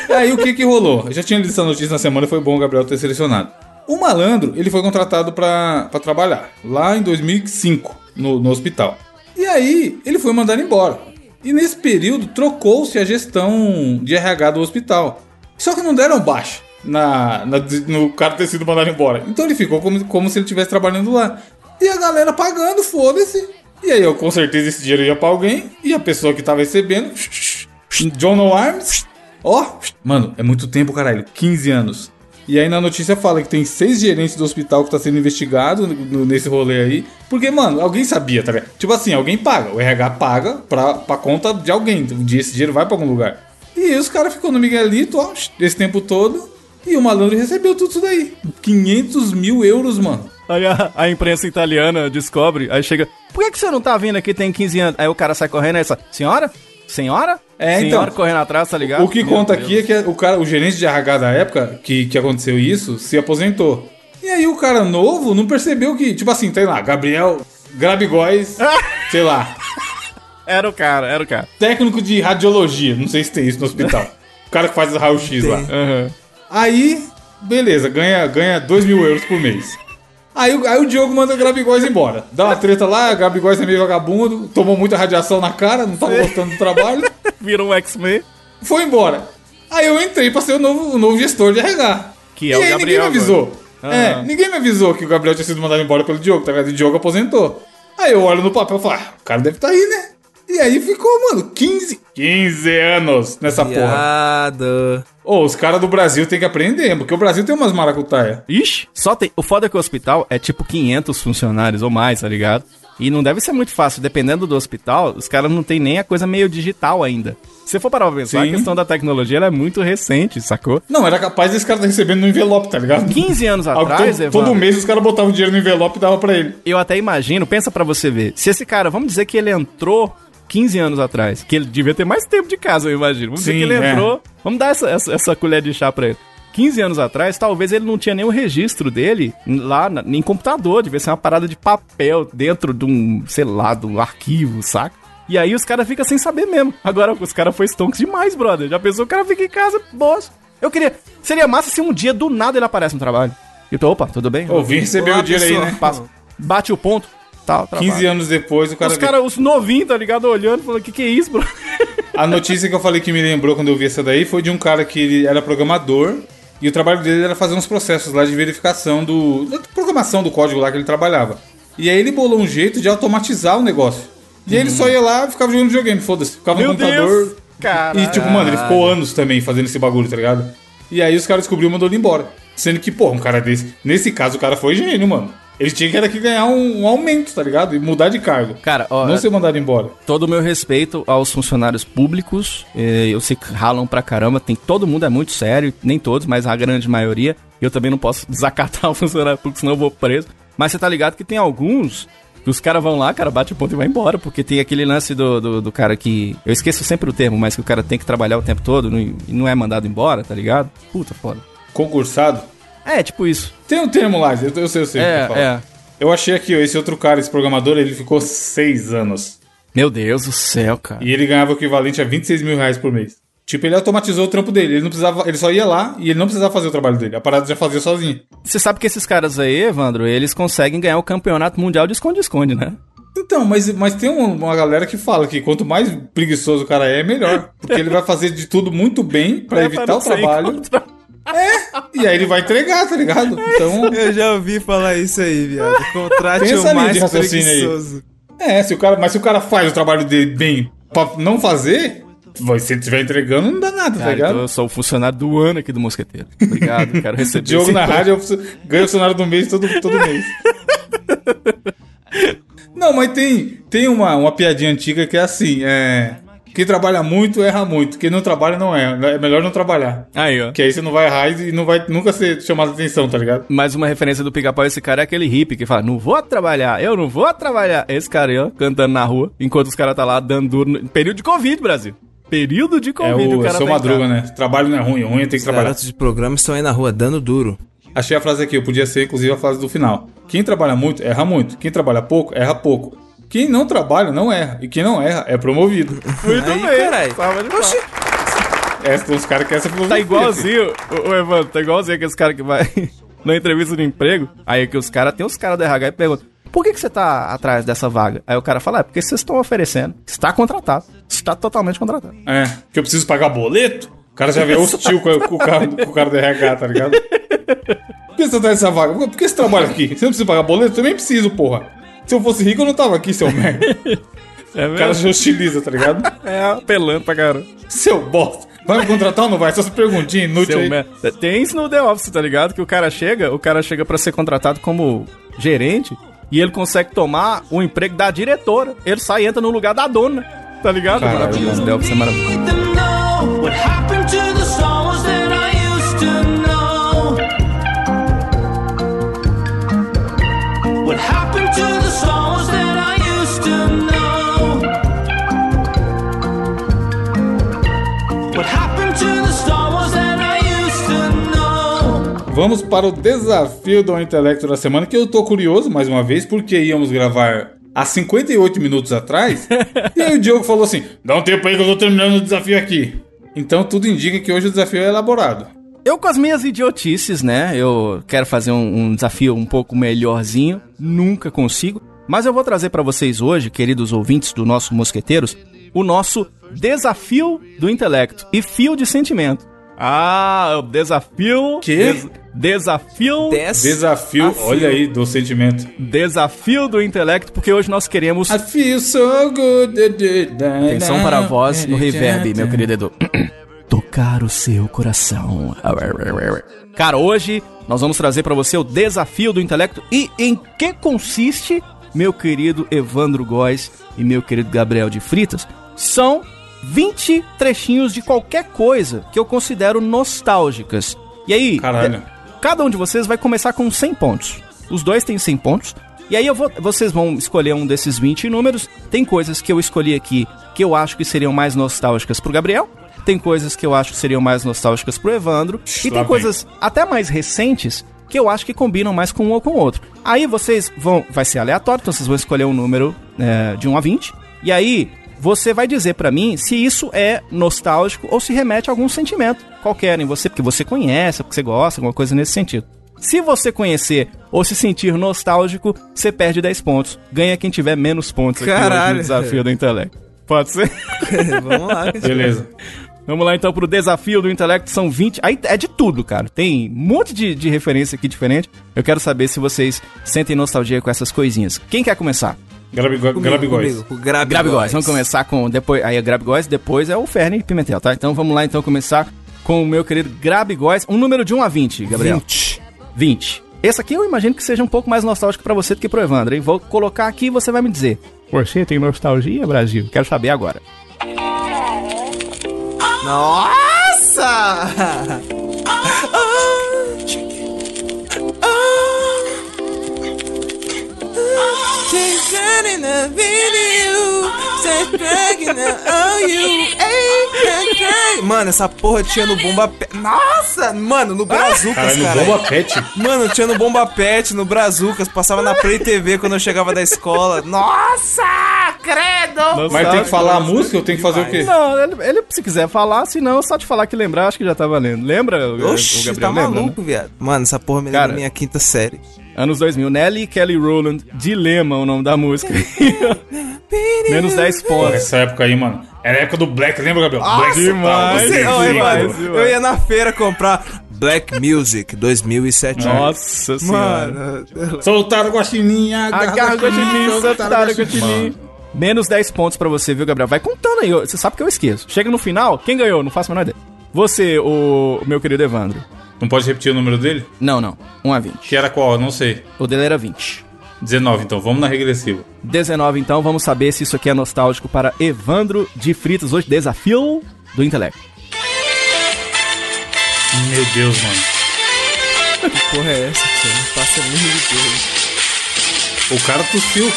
E aí o que que rolou? Eu já tinha lido essa notícia na semana. Foi bom o Gabriel ter selecionado. O malandro, ele foi contratado pra, pra trabalhar lá em 2005 no, no hospital. E aí ele foi mandado embora. E nesse período trocou-se a gestão de RH do hospital. Só que não deram baixa na, na- no cara ter sido mandado embora. Então ele ficou como, como se ele estivesse trabalhando lá. E a galera pagando, foda-se. E aí eu com certeza esse dinheiro ia pra alguém. E a pessoa que tava recebendo <laughs> John Arms. Ó, mano, é muito tempo, caralho. 15 anos. E aí na notícia fala que tem seis gerentes do hospital que tá sendo investigado nesse rolê aí. Porque, mano, alguém sabia, tá ligado? Tipo assim, alguém paga. O RH paga pra, pra conta de alguém. Um dia esse dinheiro vai pra algum lugar. E aí os caras ficou no Miguelito, ó, esse tempo todo. E o malandro recebeu tudo isso daí. 500 mil euros, mano. Aí a, a imprensa italiana descobre, aí chega, por que, que você não tá vindo aqui tem 15 anos? Aí o cara sai correndo, aí essa, senhora? Senhora? É, senhora então, correndo atrás, tá ligado? O que Meu conta Deus. aqui é que o cara, o gerente de RH da época que, que aconteceu isso, se aposentou. E aí o cara novo não percebeu que, tipo assim, tem lá, Gabriel Grabigóis, <laughs> sei lá, Era o cara, era o cara. técnico de radiologia, não sei se tem isso no hospital. O cara que faz o raio-x lá. Aham. Aí, beleza, ganha, ganha 2 mil euros por mês. Aí, o- aí o Diogo manda o Grabigóis embora. Dá uma treta lá, Grabigóis é meio vagabundo, tomou muita radiação na cara, não tava gostando do trabalho. Vira um X-Men. foi embora. Aí eu entrei pra ser o novo, o novo gestor de RH. Que é e o aí Gabriel ninguém me avisou. agora. É, ninguém me avisou que o Gabriel tinha sido mandado embora pelo Diogo, tá ligado? E o Diogo aposentou. Aí eu olho no papel e falo, ah, o cara deve estar aí, né? E aí ficou, mano, 15, 15 anos nessa porra. Viado. Ô, os caras do Brasil tem que aprender, porque o Brasil tem umas maracutaia. Ixi, só tem. O foda é que o hospital é tipo 500 funcionários ou mais, tá ligado? E não deve ser muito fácil, dependendo do hospital, os caras não tem nem a coisa meio digital ainda. Se for parar pra pensar, Sim. a questão da tecnologia ela é muito recente, sacou? Não, era capaz desse cara estar recebendo no envelope, tá ligado? 15 anos <laughs> atrás, todo, todo mês os caras botavam dinheiro no envelope e davam pra ele. eu até imagino, pensa pra você ver, se esse cara, vamos dizer que ele entrou 15 anos atrás, que ele devia ter mais tempo de casa, eu imagino. Vamos dizer Sim, que ele é. entrou, vamos dar essa, essa, essa colher de chá pra ele. 15 anos atrás, talvez ele não tinha nenhum registro dele lá na, em computador, devia ser uma parada de papel dentro de um, sei lá, de um arquivo, saca? E aí os caras ficam sem saber mesmo. Agora os caras foi stonks demais, brother. Já pensou, o cara fica em casa, bosta. Eu queria. Seria massa se um dia do nada ele aparece no trabalho. E eu tô, opa, tudo bem? Vim receber o dinheiro aí, né? Passa. Bate o ponto. Tal, 15 anos depois o cara... os caras, os novinhos, tá ligado? Olhando, falando, que que é isso, bro? A notícia que eu falei que me lembrou quando eu vi essa daí foi de um cara que ele era programador e o trabalho dele era fazer uns processos lá de verificação do. da programação do código lá que ele trabalhava. E aí ele bolou um jeito de automatizar o negócio. E aí ele só ia lá e ficava jogando videogame, foda-se. Ficava Meu no computador. Deus! E tipo, mano, ele ficou anos também fazendo esse bagulho, tá ligado? E aí os caras descobriram e mandou ele embora. Sendo que, pô, um cara desse. Nesse caso, o cara foi gênio, mano. Ele tinha que era que ganhar um, um aumento, tá ligado? E mudar de cargo. Cara, ó, Não ser mandado embora. todo o meu respeito aos funcionários públicos. eh, Eu sei que ralam pra caramba. Tem, todo mundo é muito sério, nem todos, mas a grande maioria. Eu também não posso <laughs> desacatar o funcionário público, senão eu vou preso. Mas você tá ligado que tem alguns que os caras vão lá, cara, bate o ponto e vai embora. Porque tem aquele lance do, do, do cara que. Eu esqueço sempre o termo, mas que o cara tem que trabalhar o tempo todo e não é mandado embora, tá ligado? Puta foda. Concursado. É, tipo isso. Tem um termo lá, eu, eu sei, eu sei. É, eu é. Eu achei aqui, ó, esse outro cara, esse programador, ele ficou seis anos. Meu Deus do céu, cara. E ele ganhava o equivalente a 26 mil reais por mês. Tipo, ele automatizou o trampo dele. Ele não precisava. Ele só ia lá e ele não precisava fazer o trabalho dele. A parada já fazia sozinho. Você sabe que esses caras aí, Evandro, eles conseguem ganhar o campeonato mundial de esconde-esconde, né? Então, mas, mas tem um- uma galera que fala que quanto mais preguiçoso o cara é, melhor. <laughs> Porque ele vai fazer de tudo muito bem pra É, evitar o trabalho. Encontra- E aí ele vai entregar, tá ligado? Então. Eu já ouvi falar isso aí, viado. Contrate Tem o mais raciocínio aí. É, se o cara, mas se o cara faz o trabalho dele bem pra não fazer, se ele estiver entregando, não dá nada, tá Cara, ligado? então eu sou o funcionário do ano aqui do Mosqueteiro. Obrigado, <laughs> quero receber. Diogo na rádio eu preciso- ganha o funcionário do mês todo, todo mês. <laughs> Não, mas tem, tem uma, uma piadinha antiga que é assim: é, quem trabalha muito erra muito, quem não trabalha não erra. É melhor não trabalhar. Aí, ó. Que aí você não vai errar e não vai nunca ser chamado a atenção, tá ligado? Mais uma referência do pica-pau, esse cara é aquele hippie que fala, não vou trabalhar, eu não vou trabalhar. Esse cara aí, ó, cantando na rua, enquanto os caras tá lá dando duro. No... Período de Covid, Brasil. Período de É Covid, o, cara seu tá em madruga, né? Trabalho não é ruim, ruim é ter que trabalhar. Garotos de programa estão aí na rua dando duro. Achei a frase aqui, eu podia ser inclusive a frase do final. Quem trabalha muito, erra muito. Quem trabalha pouco, erra pouco. Quem não trabalha, não erra. E quem não erra, é promovido. Muito Aí, bem, salva de. Oxi. Essa, tem uns caras que essa filosofia. Tá igualzinho, o, o Evandro, tá igualzinho aqueles caras que vai <laughs> na entrevista de emprego. Aí que os caras, tem os caras do RH e perguntam: por que, que você tá atrás dessa vaga? Aí o cara fala: é porque vocês estão oferecendo. Está contratado. Está totalmente contratado. É, que eu preciso pagar boleto? O cara já vê hostil com, com o cara, com o cara do RH, tá ligado? Por que você tá nessa vaga? Por que você trabalha aqui? Você não precisa pagar boleto? Eu também preciso, porra. Se eu fosse rico, eu não tava aqui, seu merda. <laughs> É O cara se hostiliza, tá ligado? <laughs> É, apelando pra caramba. Seu bosta. Vai me contratar ou não vai? Só essa perguntinha inútil Seu mer- Tem isso no The Office, tá ligado? Que o cara chega, o cara chega pra ser contratado como gerente e ele consegue tomar o emprego da diretora. Ele sai e entra no lugar da dona, tá ligado? Caralho, maravilhoso. The Office é maravilhoso. Vamos para o desafio do intelecto da semana, que eu tô curioso, mais uma vez, porque íamos gravar há 58 minutos atrás. <laughs> e aí o Diogo falou assim: dá um tempo aí que eu tô terminando o desafio aqui. Então tudo indica que hoje o desafio é elaborado. Eu com as minhas idiotices, né? Eu quero fazer um, um desafio um pouco melhorzinho. Nunca consigo. Mas eu vou trazer pra vocês hoje, queridos ouvintes do nosso Mosqueteiros, o nosso desafio do intelecto e fio de sentimento. Ah, o desafio. Quê? des- desafio. Dez. Desafio, Afio. olha aí, do sentimento. Desafio do intelecto, porque hoje nós queremos. I feel so good. Atenção para a voz no reverb, meu querido Edu. <clears throat> Tocar o seu coração. Cara, hoje nós vamos trazer pra você o desafio do intelecto e em que consiste, meu querido Evandro Góes e meu querido Gabriel de Fritas, são 20 trechinhos de qualquer coisa que eu considero nostálgicas. E aí, Caralho. Cada um de vocês vai começar com 100 pontos. Os dois têm 100 pontos. E aí eu vou, vocês vão escolher um desses 20 números. Tem coisas que eu escolhi aqui que eu acho que seriam mais nostálgicas pro Gabriel. Tem coisas que eu acho que seriam mais nostálgicas pro Evandro. E tem coisas até mais recentes que eu acho que combinam mais com um ou com o outro. Aí vocês vão. Vai ser aleatório, então vocês vão escolher um número é, de 1 a 20. E aí você vai dizer pra mim se isso é nostálgico ou se remete a algum sentimento qualquer em você, porque você conhece, porque você gosta, alguma coisa nesse sentido. Se você conhecer ou se sentir nostálgico, você perde 10 pontos. Ganha quem tiver menos pontos aqui Caralho. no desafio do intelecto. Pode ser? <laughs> Vamos lá. <laughs> Beleza. Vamos lá então pro desafio do intelecto, são 20. Aí é de tudo, cara. Tem um monte de, de referência aqui diferente. Eu quero saber se vocês sentem nostalgia com essas coisinhas. Quem quer começar? Grabigóis. Grabigóis. Vamos começar com. Depois, aí é Grabigóis, depois é o Ferne Pimentel, tá? Então vamos lá então começar com o meu querido Grabigóis. Um número de 1 a 20, Gabriel. 20. 20. Esse aqui eu imagino que seja um pouco mais nostálgico pra você do que pro Evandro, hein? Vou colocar aqui e você vai me dizer. Você tem nostalgia, Brasil? Quero saber agora. Nossa! Mano, essa porra tinha no Bomba Pet. Nossa! Mano, no Brazucas, Caralho, no cara. Bomba Pet. Mano, tinha no Bomba Pet, no Brazucas, passava na Play TV quando eu chegava da escola. Nossa! Credo! Mas tem que falar a música ou tem que fazer o quê? Não, ele, ele, se quiser falar, se não, só te falar que lembrar, acho que já tá valendo. Lembra, Oxi, o Gabriel? tá lembra, maluco, viado. Mano, essa porra me lembra Cara. minha quinta série. Anos 2000, Nelly Kelly Rowland, Dilema, o nome da música. <laughs> Menos 10 Porra, pontos. essa época aí, mano. Era a época do Black, lembra, Gabriel? Ah, Black demais. Você, mano. eu ia na feira comprar Black Music 2007. Nossa senhora. Mano, Soltaram a guaxininha, Agarra o guaxinim, soltaram guaxinim. Menos 10 pontos pra você, viu, Gabriel? Vai contando aí. Você sabe que eu esqueço. Chega no final, quem ganhou? Não faço a menor ideia. Você, o meu querido Evandro. Não pode repetir o número dele? Não, não. 1 a 20. Que era qual? Eu Não sei. O dele era 20. 19, então. Vamos na regressiva. 19, então, vamos saber se isso aqui é nostálgico para Evandro de Fritas. Hoje, desafio do intelecto. Meu Deus, mano. <laughs> que porra é essa, tio? Não nem de Deus. O cara tossiu.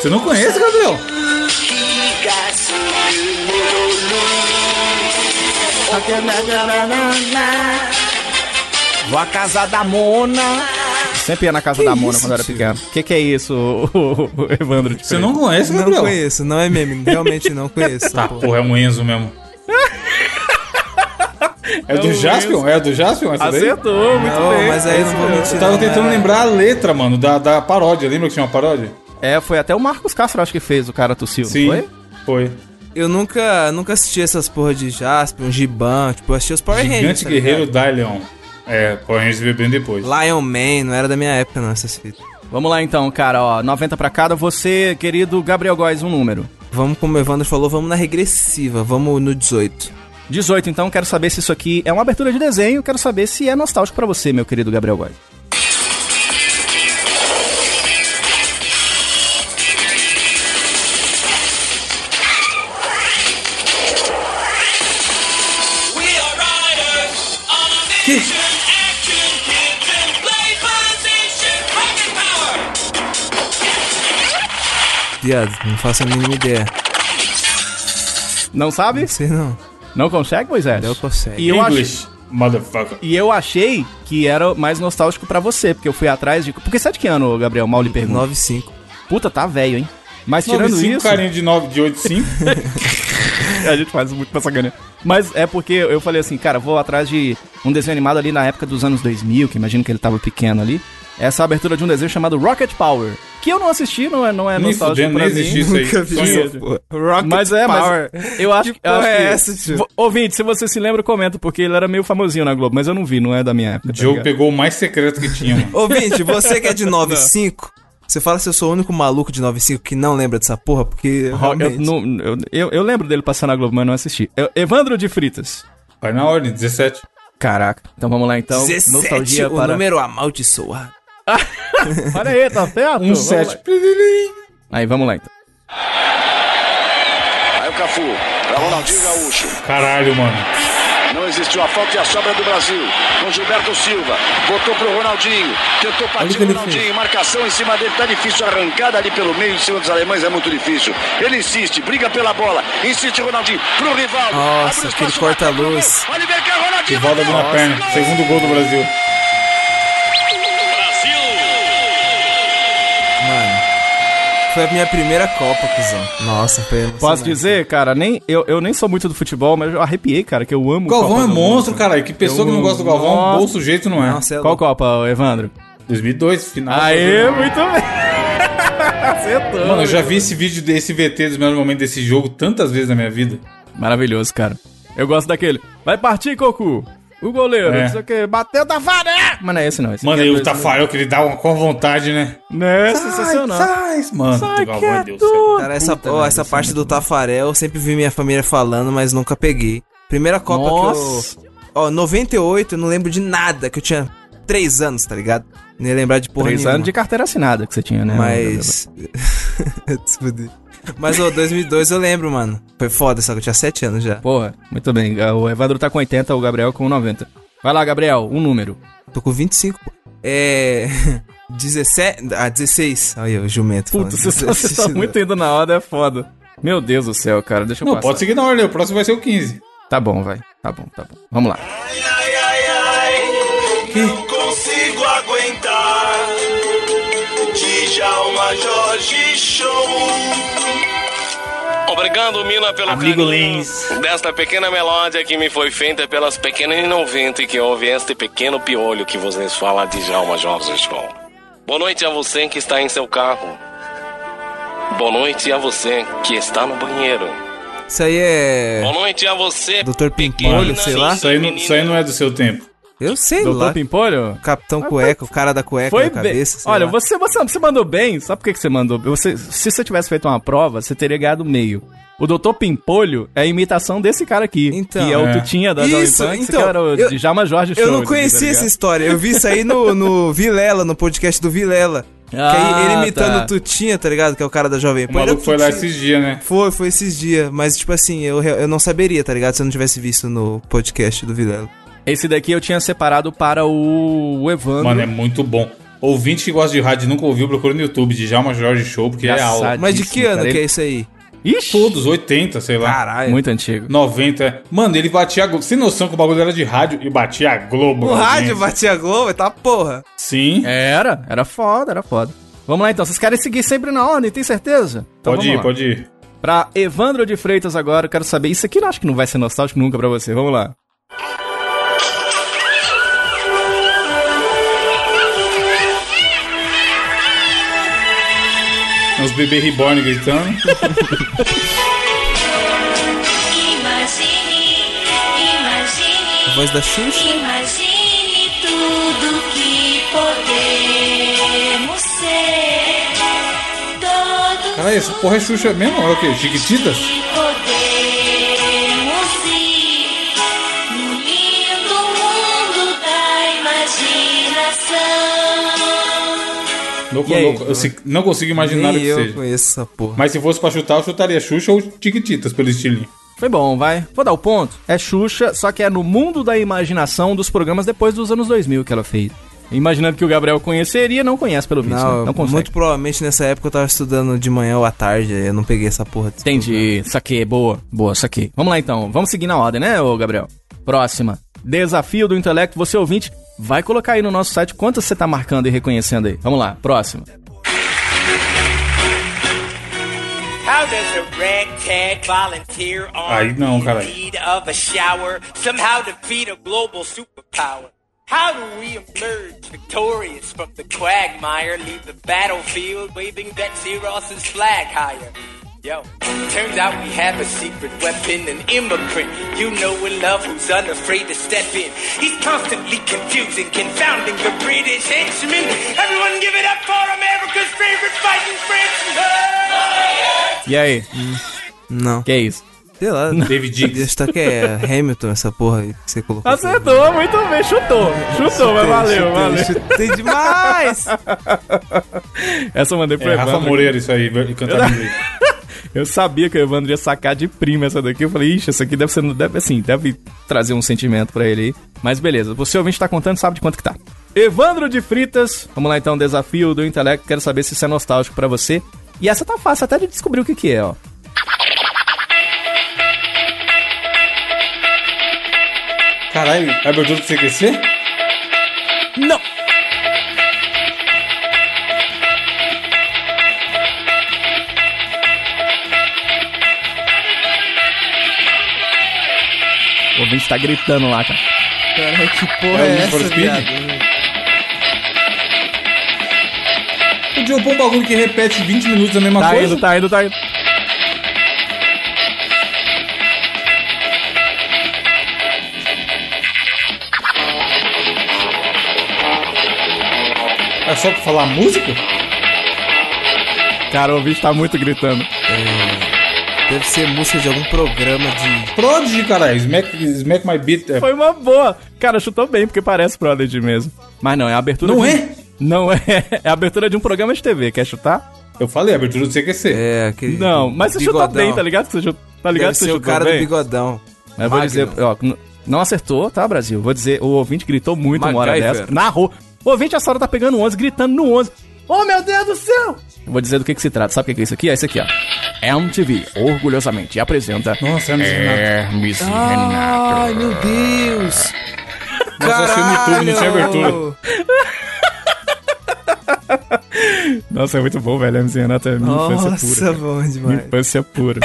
Você não conhece, Gabriel? Vou à casa da Mona. Sempre ia na casa da Mona quando eu era pequeno. O que, que é isso, Evandro de Você não conhece, Não Gabriel? conheço, não é meme. Realmente não conheço. Tá, porra, é um Enzo mesmo. É do É Jaspion? É do Jaspion essa daí? Acertou, muito Não, bem. mas aí não vou mentir. Eu tava tentando é- lembrar a letra, mano, da, da paródia. Lembra que tinha uma paródia? É, foi até o Marcos Castro, acho que fez o cara tossiu, Sim. foi? Foi. Eu nunca, nunca assisti essas porra de Jasper, um Giban. Tipo, eu assisti os Power Rangers. Gigante tá Guerreiro? Dylion. É, Power Rangers veio bem depois. Lion Man, não era da minha época não, essas fitas. Vamos lá então, cara, ó, 90 pra cada. Você, querido Gabriel Góes, um número. Vamos, como o Evandro falou, vamos na regressiva, vamos no 18. 18, então, quero saber se isso aqui é uma abertura de desenho, quero saber se é nostálgico pra você, meu querido Gabriel Góes. Rocket power. Viado, não faço a mínima ideia. Não sabe? Não sei não. Não consegue, Moisés? Eu consigo. E eu, English, motherfucker. e eu achei que era mais nostálgico pra você, porque eu fui atrás de... Porque você é de que ano, Gabriel? Mal lhe pergunto. 9,5. Puta, tá velho, hein? Mas tirando 95, isso... carinha de 9, de 8,5. <laughs> A gente faz muito pra sacanear. Mas é porque eu falei assim, cara, vou atrás de um desenho animado ali na época dos anos 2000, que imagino que ele tava pequeno ali. Essa abertura de um desenho chamado Rocket Power. Que eu não assisti, não é, não é nostálgico pra nem mim. existe isso aí. Nunca vi porra. Rocket Mas é, Power. mas eu acho Que eu acho é que- essa, Ouvinte, se você se lembra, comenta, porque ele era meio famosinho na Globo, mas eu não vi, não é da minha época. O tá pegou o mais secreto que tinha, mano. <laughs> Ouvinte, você que é de <laughs> 9,5, você fala se eu sou o único maluco de 9,5 que não lembra dessa porra, porque Eu, realmente... não- eu, eu- eu lembro dele passando na Globo, mas não assisti. Eu- Evandro de Fritas. Vai na ordem, 17. Caraca. Então vamos lá, então. 17, Nostalgia o para... número amaldiçoado. <laughs> Olha aí, tá certo? Um Vamos 7. lá. Aí, vamos lá, então. Aí o Cafu, pra Ronaldinho Gaúcho. Caralho, mano. Não existiu a falta e a sobra do Brasil. Com Gilberto Silva. Botou pro Ronaldinho. Tentou partir que o ele Ronaldinho. Marcação em cima dele. Tá difícil. Arrancada ali pelo meio em cima dos alemães é muito difícil. Ele insiste. Briga pela bola. Insiste Ronaldinho. Pro Rivaldo. Nossa, aquele corta-luz. Rivaldo abriu na perna. Segundo gol do Brasil. Foi a minha primeira Copa, cuzão. Nossa, foi. Posso dizer, cara, nem, eu, eu nem sou muito do futebol, mas eu arrepiei, cara, que eu amo O Galvão Copa é do monstro, Mundo. caralho. Que pessoa Eu que não gosta do Galvão, Nossa. bom sujeito não é. Nossa, é Qual louco. Copa, Evandro? 2002, final. Aê, muito bem. <laughs> Acertou. Mano, eu já vi esse vídeo desse VT dos melhores momentos desse jogo tantas vezes na minha vida. Maravilhoso, cara. Eu gosto daquele. Vai partir, Cocu. O goleiro, É. não sei o que, bateu da varé. Mas não é esse não. Esse Mano, e é o Tafarel que ele dá uma com vontade, né? Não é sensacional. Sai, mano. Sai que é é Deus. Cara, essa, Puta ó, merda, essa é parte muito do Tafarel, eu sempre vi minha família falando, mas nunca peguei. Primeira Copa Nossa. que eu... Ó, 98, eu não lembro de nada, que eu tinha 3 anos, tá ligado? Nem ia lembrar de porra Três nenhuma. anos de carteira assinada que você tinha, né? Mas... Se <laughs> fuder. Mas, ô, 2002 eu lembro, mano. Foi foda, só que eu tinha 7 anos já. Porra, muito bem. O Evandro tá com 80, o Gabriel com 90. Vai lá, Gabriel, um número. Tô com 25, pô. É... <laughs> 17... Ah, 16. Olha o jumento Puta, vocês estão- vocês estão muito indo na hora, é foda. Meu Deus do céu, cara, deixa eu Não, passar. pode seguir na ordem. O próximo vai ser o 15. Tá bom, vai. Tá bom, tá bom. Vamos lá. Ai, ai, ai, não consigo aguentar. Djalma Jorge Show. Obrigado, Mina, pelo Amigo Lins. desta pequena melódia que me foi feita pelas pequenas inouvintes que ouvem este pequeno piolho que vocês falam de Jalma Jorge Show. Boa noite a você que está em seu carro. Boa noite a você que está no banheiro. Isso aí é... Boa noite a você, Doutor Pimpolho, sei lá. Isso aí, não, isso aí não é do seu tempo. Eu sei Doutor lá. Pimpolho? Capitão Cueca, o cara da cueca Foi na bem. cabeça. Olha, lá. você, você, você mandou bem. Sabe por que, que você mandou? Você, se você tivesse feito uma prova, você teria ganhado meio. O Doutor Pimpolho é a imitação desse cara aqui. Então. que é, o É. Tutinha da Jovem Isso, Pan, que então, era o eu- Djalma Jorge Show. Eu não tá conhecia essa história. Eu vi isso aí no, <laughs> no Vilela, no podcast do Vilela. que Ah, ele imitando tá. o Tutinha, tá ligado? Que é o cara da Jovem O Pan. É maluco foi lá esses dias, né? Foi, foi esses dias. Mas, tipo assim, eu, eu não saberia, tá ligado? Se eu não tivesse visto no podcast do Vilela. Esse daqui eu tinha separado para o, Evandro. Mano, é muito bom. Ouvinte que gosta de rádio e nunca ouviu, procura no YouTube de Jalma Jorge Show, porque é aula. Mas de que cara, ano que é isso aí? Ixi, Todos, 80, sei lá. Caralho. muito antigo. 90. é. Mano, ele batia a Globo. Sem noção que o bagulho era de rádio e batia a Globo. O rádio audiência. batia a Globo, tá porra. Sim. Era, era foda, era foda. Vamos lá então, vocês querem seguir sempre na ordem, tem certeza? Então pode vamos ir, lá. pode ir. Pra Evandro de Freitas agora, eu quero saber. Isso aqui eu acho que não vai ser nostálgico nunca pra você. Vamos lá. Os bebês reborn gritando. Imagine, imagine, A voz da Xuxa? imagine podemos ser todos Caralho, essa porra é Xuxa mesmo? É o quê? Chiquititas? E aí? Eu se- não consigo imaginar o que eu seja. conheço essa porra. Mas se fosse pra chutar, eu chutaria Xuxa ou Chiquititas pelo estilinho. Foi bom, vai. Vou dar o ponto. É Xuxa, só que é no mundo da imaginação dos programas depois dos anos 2000 que ela fez. Imaginando que o Gabriel conheceria, não conhece pelo visto. Não, né? não consegue. muito provavelmente nessa época eu tava estudando de manhã ou à tarde, aí eu não peguei essa porra. desse Entendi, saquei, boa, boa, saquei. Vamos lá então, vamos seguir na ordem, né, ô Gabriel? Próxima. Desafio do intelecto, você ouvinte, vai colocar aí no nosso site quantas você tá marcando e reconhecendo aí. Vamos lá, próxima. How does a ragtag volunteer Aí não, in caralho. need of a shower somehow defeat a global superpower? How do we emerge victorious from the quagmire, leave the battlefield waving Betsy Ross's flag higher? Yo, turns out we have a secret weapon, an immigrant you know love who's unafraid to step in. He's constantly confusing, confounding the British henchmen. Everyone give it up for America's favorite fighting Frenchman! E aí, Não. que é isso? Sei lá. David Diggs. Esse que é Hamilton, essa porra aí que você colocou. Acertou, muito bem, chutou. Chutou, mas valeu, chutei, valeu. Chutei demais! Essa eu mandei pro É Rafa. Moreira isso aí, cantando inglês. Eu sabia que o Evandro ia sacar de prima essa daqui. Eu falei, ixi, essa aqui deve ser, deve, assim, deve trazer um sentimento pra ele aí. Mas beleza, você ouvinte tá contando, sabe de quanto que tá. Evandro de Fritas, vamos lá então, desafio do intelecto. Quero saber se isso é nostálgico pra você. E essa tá fácil até de descobrir o que que é, ó. Caralho, abertura do CQC? Não! O ouvinte tá gritando lá, cara. Caralho, que porra É é, essa, viado? Podia pôr um bagulho que repete 20 minutos a mesma Tá coisa. indo, tá indo, tá indo. É só pra falar música? Cara, o ouvinte tá muito gritando. Deve ser música de algum programa de. Prodigy, caralho. Smack, Smack My Beat. É. Foi uma boa. Cara, chutou bem, porque parece Prodigy mesmo. Mas não, é a abertura Não de... é? Não é. <laughs> É a abertura de um programa de TV. Quer chutar? Eu falei, abertura do CQC. É, aquele. Não, mas você chutou bigodão. bem, tá ligado? Você chutou, tá ligado? Deve que você ser o chutou cara bem? do bigodão. Mas eu vou dizer, ó, não acertou, tá, Brasil? Vou dizer, o ouvinte gritou muito uma hora MacGyver. dessa. Narrou. O ouvinte essa hora tá pegando 11, gritando no 11. Oh, meu Deus do céu! Eu vou dizer do que que se trata. Sabe o que que é isso aqui? É isso aqui, ó. MTV, orgulhosamente, apresenta... Nossa, Hermes e Renato. Hermes e Ai, Renato. meu Deus! Nossa, achei no YouTube, não tinha abertura. Nossa, é muito bom, velho. Hermes e Renato é minha infância Nossa, pura. bom Minha demais. infância pura.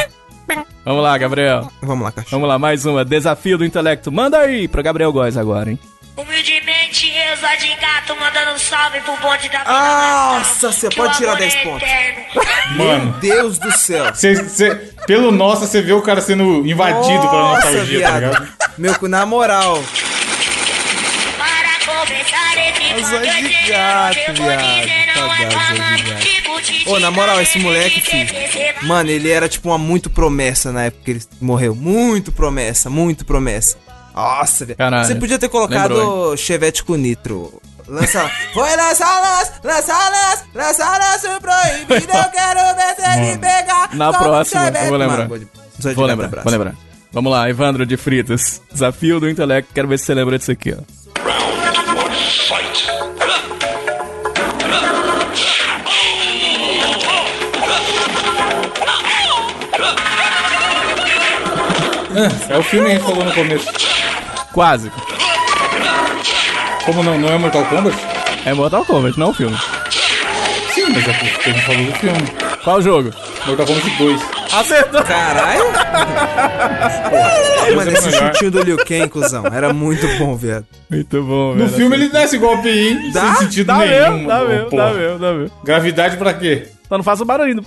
Vamos lá, Gabriel. Vamos lá, cachorro. Vamos lá, mais uma. Desafio do intelecto. Manda aí pro Gabriel Góes agora, hein? Humildemente eu, Zé de Gato, mandando um salve pro bonde da Nossa, você pode tirar amor 10 é pontos. <laughs> Mano, Deus do céu. cê, cê- pelo nossa, você vê o cara sendo invadido pela Nossa, nostalgia, tá viado. ligado? Meu, cu, na moral. Para começar esse Zé bando de gato, viado. não é Ô, na moral, esse moleque, filho. Mano, ele era tipo uma muito promessa na época que ele morreu. Muito promessa, muito promessa. Nossa, velho. Você podia ter colocado Lembrou, Chevette com nitro. Lança. Foi lance, lançar lance proibido. Eu quero ver se ele pegar. Na próxima, eu vou lembrar. Mano, vou Vou lembrar, vou lembrar. Vamos lá, Evandro de Fritas. Desafio do intelecto. Quero ver se você lembra disso aqui, ó. É o filme que a gente falou no começo. Quase. Como não? Não é Mortal Kombat? É Mortal Kombat, não o filme. Sim, mas é porque a gente falou do filme. Qual jogo? Mortal Kombat 2. Acertou! Caralho! Mano, é esse melhor. chutinho do Liu Kang, cuzão, era muito bom, viado. Muito bom, No velho. filme ele dá esse golpe aí, hein? Dá? sem sentido Dá nenhum. mesmo, dá mesmo, porra. dá mesmo, dá mesmo. Gravidade pra quê? Só não faz o barulhinho.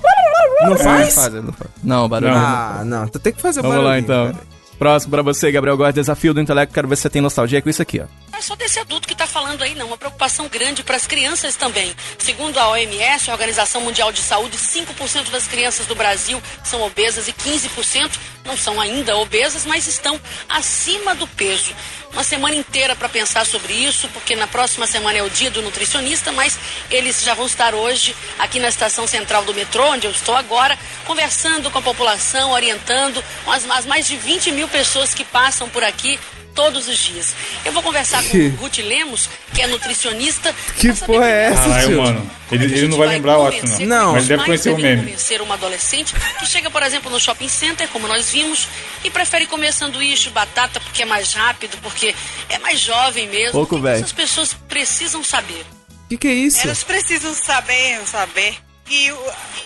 Não faz? Faz, não faz. Não, barulho. Não. Ah, não, tu tem que fazer Vamos lá então. cara. Próximo pra você, Gabriel Góes, desafio do intelecto. Quero ver se você tem nostalgia com isso aqui, ó. É só desse adulto que está falando aí, não. Uma preocupação grande para as crianças também. Segundo a OMS, a Organização Mundial de Saúde, 5% das crianças do Brasil são obesas e 15% não são ainda obesas, mas estão acima do peso. Uma semana inteira para pensar sobre isso, porque na próxima semana é o dia do nutricionista, mas eles já vão estar hoje aqui na estação central do metrô, onde eu estou agora, conversando com a população, orientando as, as mais de 20 mil pessoas que passam por aqui todos os dias. Eu vou conversar com o Ruth Lemos, que é nutricionista. Que porra é essa, Caralho, tio? mano. Ele, ele não vai lembrar, eu acho, não. Não. Mas ele deve conhecer o meme. convencer uma adolescente que chega, por exemplo, no shopping center, como nós vimos, e prefere comer sanduíche, batata, porque é mais rápido, porque é mais jovem mesmo. Pouco O velho. Essas pessoas precisam saber. Que que é isso? Elas precisam saber, saber que o,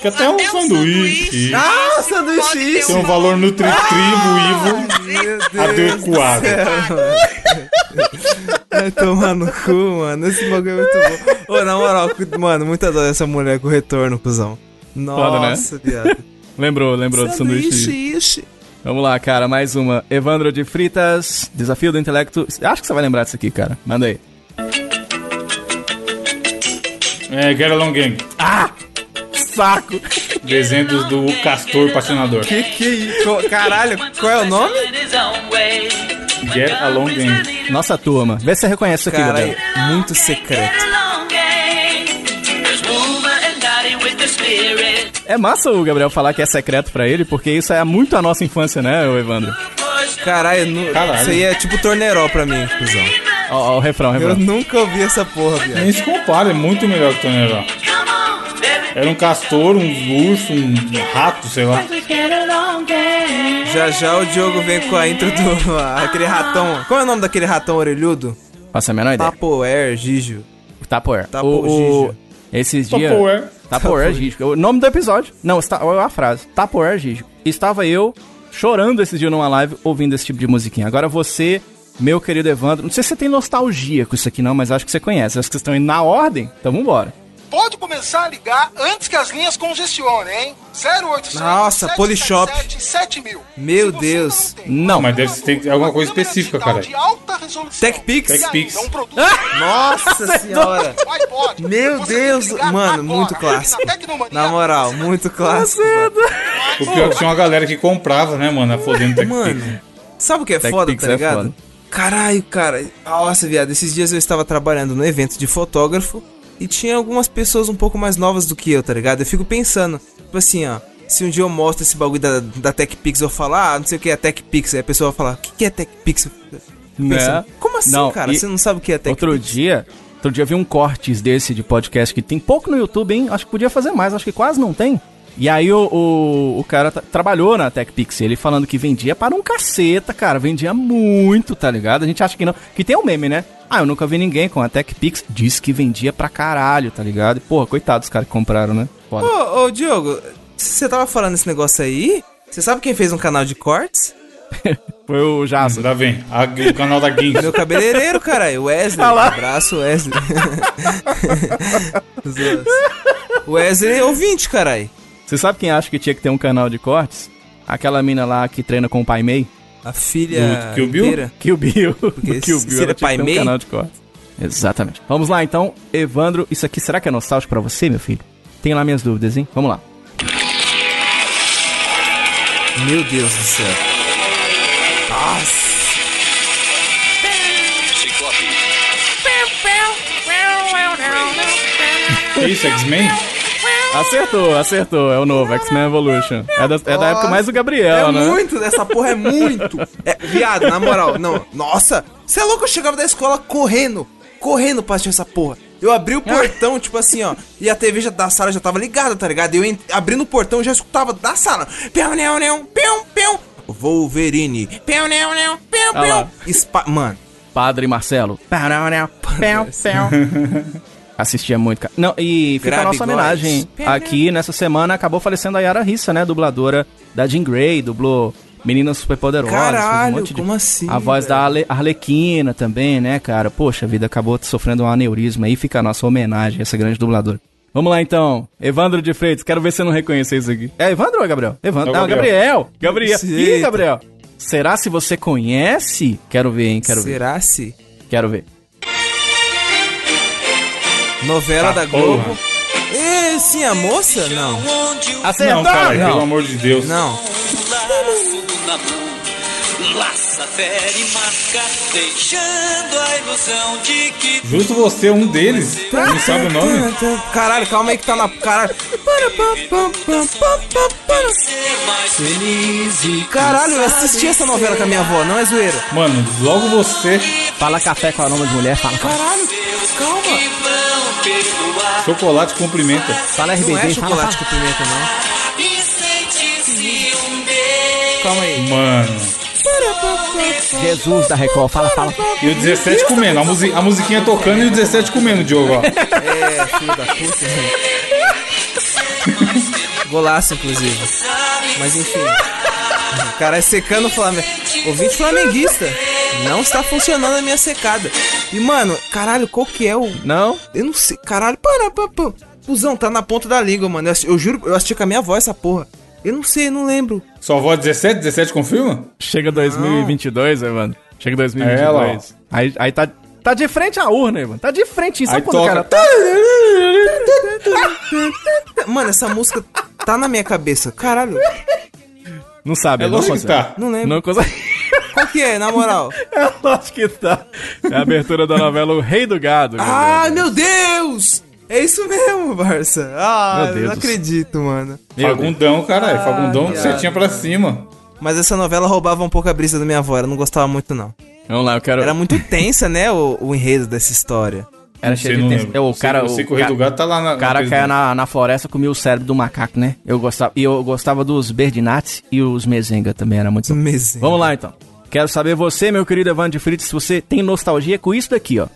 Que até um sanduíche. Ah, sanduíche ter isso. Tem um valor nutritivo, Ivo, Meu Deus adequado. <laughs> Vai tomar no cu, mano. Esse bagulho é muito bom. Ô, na moral, mano, muita dó dessa mulher com retorno, cuzão. Foda, né? Nossa, viado. Lembrou, lembrou do sanduíche. ixi. Vamos lá, cara, mais uma. Evandro de Fritas, Desafio do Intelecto. Acho que você vai lembrar disso aqui, cara. Manda aí. É, Get Along Gang. Saco! Desenhos do Castor Patinador. Que que é isso? Caralho, qual é o nome? Get Along Gang. Nossa turma. Vê se você reconhece isso aqui, Gabriel. muito secreto. É massa o Gabriel falar que é secreto pra ele, porque isso é muito a nossa infância, né, Evandro? Caralho, nu- Caralho. isso aí é tipo torneiró pra mim, cuzão. Ó, ó, o refrão, o Eu refrão. nunca ouvi essa porra, viado. Nem se compara, é muito melhor que o Tonelão. Era um castor, um urso, um rato, sei lá. Já já o Diogo vem com a intro do. <laughs> aquele ratão. Qual é o nome daquele ratão orelhudo? Faça a menor ideia. Tapoer, Gigio. Tapoer. Tapo- O, o, Gigi. esses dias... Tupperware. Tapoer Gigi. O nome do episódio. Não, está, olha a frase. Tapoer Gigi. Estava eu chorando esse dia numa live ouvindo esse tipo de musiquinha. Agora você, meu querido Evandro, não sei se você tem nostalgia com isso aqui não, mas acho que você conhece. Acho que vocês estão indo na ordem, então vambora. Pode começar a ligar antes que as linhas congestionem, hein? 0800 Nossa, Polishop. 777 7000. Meu Deus. não tem Não. Mas deve ter alguma coisa específica, cara. de alta resolução TechPix? e TechPix. um produto Nossa senhora. iPod, Meu Deus, mano, agora. muito clássico. na moral, muito clássico. O pior é que tinha uma galera que comprava, né, mano? A fodendo Tech Mano, sabe o que é Tech foda, Pix tá é ligado? foda. Caralho, cara. Nossa, viado, esses dias eu estava trabalhando no evento de fotógrafo e tinha algumas pessoas um pouco mais novas do que eu, tá ligado? Eu fico pensando, tipo assim, ó. Se um dia eu mostro esse bagulho da, da TechPix, eu falar, ah, não sei o que é TechPix, aí a pessoa vai falar, o que, que é TechPix? Pensando, Como assim, Não, cara? Você não sabe o que é TechPix? Outro dia, outro dia eu vi um cortes desse de podcast que tem pouco no YouTube, hein? Acho que podia fazer mais, acho que quase não tem. E aí o, o, o cara tra- trabalhou na TechPix, ele falando que vendia para um caceta, cara, vendia muito, tá ligado? A gente acha que não, que tem um meme, né? Ah, eu nunca vi ninguém com a TechPix, disse que vendia pra caralho, tá ligado? Porra, coitados os caras que compraram, né? Foda. Ô, ô, Diogo, você tava falando esse negócio aí? Você sabe quem fez um canal de cortes? <laughs> Foi o Jason. Lá vem. A- o canal da Guins. Meu cabeleireiro, caralho. Wesley. Ah lá. Abraço, Wesley. <laughs> Wesley é ouvinte, caralho. Você sabe quem acha que tinha que ter um canal de cortes? Aquela mina lá que treina com o Pai Mei? A filha. Do Kill Bill? inteira. Kill Bill. <laughs> Porque Kill se Bill. ele ela é tinha Pai que ter Mei? um canal de cortes. Exatamente. Vamos lá então, Evandro, isso aqui será que é nostálgico pra você, meu filho? Tenho lá minhas dúvidas, hein? Vamos lá. Meu Deus do céu. Nossa. Ciclope. Isso, X-Men? Acertou, acertou. É o novo, X-Men Evolution. É da, é da época mais do Gabriel, É né? muito, dessa porra é muito. É, viado, na moral, não. Nossa, você é louco? Eu chegava da escola correndo, correndo pra assistir essa porra. Eu abri o portão, tipo assim, ó, e a TV já, da sala já tava ligada, tá ligado? Eu abrindo o portão, já escutava da sala. Pião, neo, neo, pião, pião. Wolverine. Pião, neo, neo, pião, pião. Mano, Padre Marcelo. Pão, pão. <laughs> Assistia muito, cara. Não, e fica a nossa homenagem. Aqui, nessa semana, acabou falecendo a Yara Rissa, né? Dubladora da Jean Grey, dublou Meninas Superpoderosas. Caralho, um monte de- como assim, A voz velho? da Ale- Arlequina também, né, cara? Poxa, a vida acabou sofrendo um aneurisma. Aí fica a nossa homenagem a essa grande dubladora. Vamos lá, então. Evandro de Freitas, quero ver se você não reconhece isso aqui. É Evandro ou é Gabriel? Evandro. É Não, Gabriel. Gabriel. Ih, Eita. Gabriel. Será se você conhece? Quero ver, hein? Quero ver. será se? Quero ver. Novela Tá da porra. Globo. E sim, a moça? Não. Acertou! Não, cara, pelo amor de Deus. Não. Fere, marca, deixando a ilusão de que Justo você, um deles, não sabe o nome. Caralho, calma aí que tá na. Caralho. Caralho, eu assisti essa novela com a minha avó, não é zoeira. Mano, logo você, Fala café com a nome de mulher, fala. Caralho, calma. chocolate cumprimenta. Fala Não RBD, é fala, chocolate fala. com pimenta, não. Calma aí. Mano. Jesus da Record, fala, fala. E o 17 comendo, a, musi a musiquinha tocando e o 17 comendo, Diogo, ó. É, filho da puta. Golaço, inclusive. Mas enfim. O cara é secando o Flamengo. Ouvinte flamenguista. Não está funcionando a minha secada. E, mano, caralho, qual que é o. Não? Eu não sei. Caralho, para, para, para. Fusão, tá na ponta da língua, mano. Eu, eu juro, eu assisti com a minha voz essa porra. Eu não sei, não lembro. Sua avó é 17? 17 confirma? Chega 2022, Evandro. Chega 2022. É, aí, aí tá, tá de frente à urna, Evandro. Tá de frente. Sabe Aí quando o toca. cara tá... <laughs> Mano, essa música tá na minha cabeça. Caralho. Não sabe, É não lógico que tá. Não lembro. Não consegue. Qual que é, na moral? <laughs> É lógico que tá. É a abertura da novela O Rei do Gado. Ai, meu Deus! É isso mesmo, Barça. Ah, Meu Deus não acredito, mano. Fagundão, caralho. Fagundão, você tinha pra cima. Mas essa novela roubava um pouco a brisa da minha avó. Eu não gostava muito, não. Vamos lá, eu quero... Era muito tensa, né, o, o enredo dessa história. Era cheio de tensão. É, O Sei- cara, eu sei que o Rei ca- do Gado tá lá na- O cara na caia na, na floresta comia o cérebro do macaco, né? Eu gostava. E eu gostava dos Berdinazzi e os Mezenga também, era muito. Mezenga. Vamos lá, então. Quero saber você, meu querido Evandro de Freitas, se você tem nostalgia com isso daqui, ó.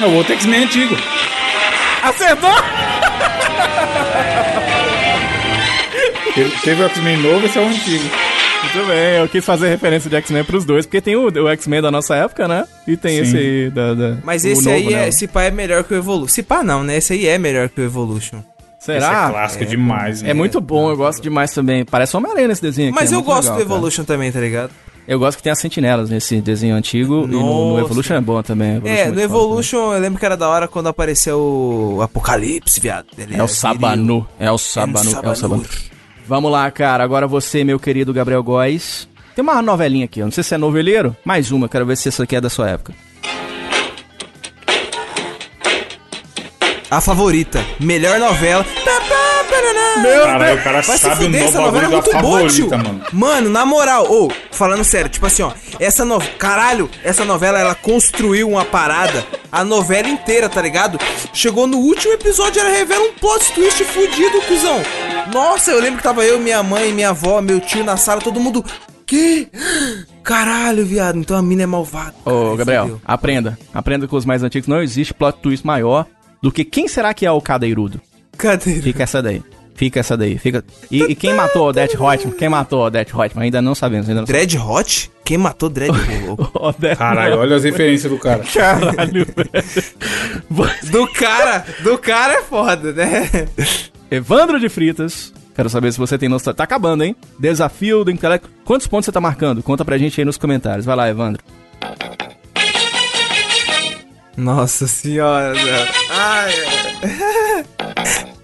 É o outro X-Men antigo. Acertou! Teve, teve o X-Men novo, esse é o antigo. Muito bem, eu quis fazer referência de X-Men pros dois, porque tem o, o X-Men da nossa época, né? E tem Sim. esse aí da. da- Mas esse novo, aí, né? é, esse pá é melhor que o Evolution. Esse pá não, né? Esse aí é melhor que o Evolution. Esse Será? é clássico demais, É né? muito bom, eu gosto demais também. Parece Homem-Aranha nesse desenho aqui. Mas é eu gosto legal, do cara. Evolution também, tá ligado? Eu gosto que tem as sentinelas nesse desenho antigo. E no, no Nossa. Evolution é bom também. Evolution É, muito no Evolution eu lembro que era da hora quando apareceu o Apocalipse, viado. Ele. É o viril. Sabanu. É o Sabanu. É o Sabanu. Vamos lá, cara. Agora você, meu querido Gabriel Góes. Tem uma novelinha aqui. Eu não sei se é noveleiro. Mais uma. Quero ver se essa aqui é da sua época. A favorita. Melhor novela. Meu Caralho, o cara Vai se sabe o fuder, essa novela é da muito boa, tio. favorita, mano. Mano, na moral, ô, falando sério, tipo assim, ó, essa novela, caralho, essa novela, ela construiu uma parada, a novela inteira, tá ligado? Chegou no último episódio, ela revela um plot twist fudido, cuzão. Nossa, eu lembro que tava eu, minha mãe, minha avó, meu tio na sala, todo mundo, que? Caralho, viado, então a mina é malvada. Ô, Gabriel, aprenda. Aprenda com os mais antigos. Não existe plot twist maior do que quem será que é o cadeirudo. Cadê? Fica essa daí. Fica essa daí. Fica... E, e quem matou o Odette Reutemann? Quem matou o Odette Reutemann? Ainda não sabemos. Ainda não Dread Hot? Quem matou Dread Hot? <laughs> Caralho, olha as referências do cara. Caralho, <laughs> velho. Do cara, do cara é foda, né? Evandro de Fritas. Quero saber se você tem noção. Tá acabando, hein? Desafio do intelecto. Quantos pontos você tá marcando? Conta pra gente aí nos comentários. Vai lá, Evandro. Nossa senhora. Ai. <laughs>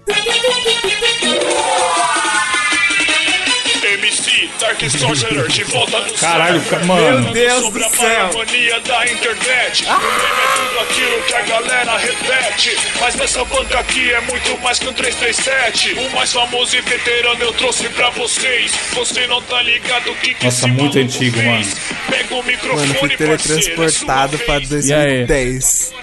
MC Dark de volta no Caralho, mano. Meu Deus sobre do a céu. mania da internet. O meme é tudo aquilo que a galera repete. Mas nessa banca aqui é muito mais que um 337. O mais famoso e veterano eu trouxe pra vocês. Você não tá ligado o que que Nossa, esse muito antigo, fez. mano. Pega o microfone, Mano, fui teletransportado pra E aí? 2010.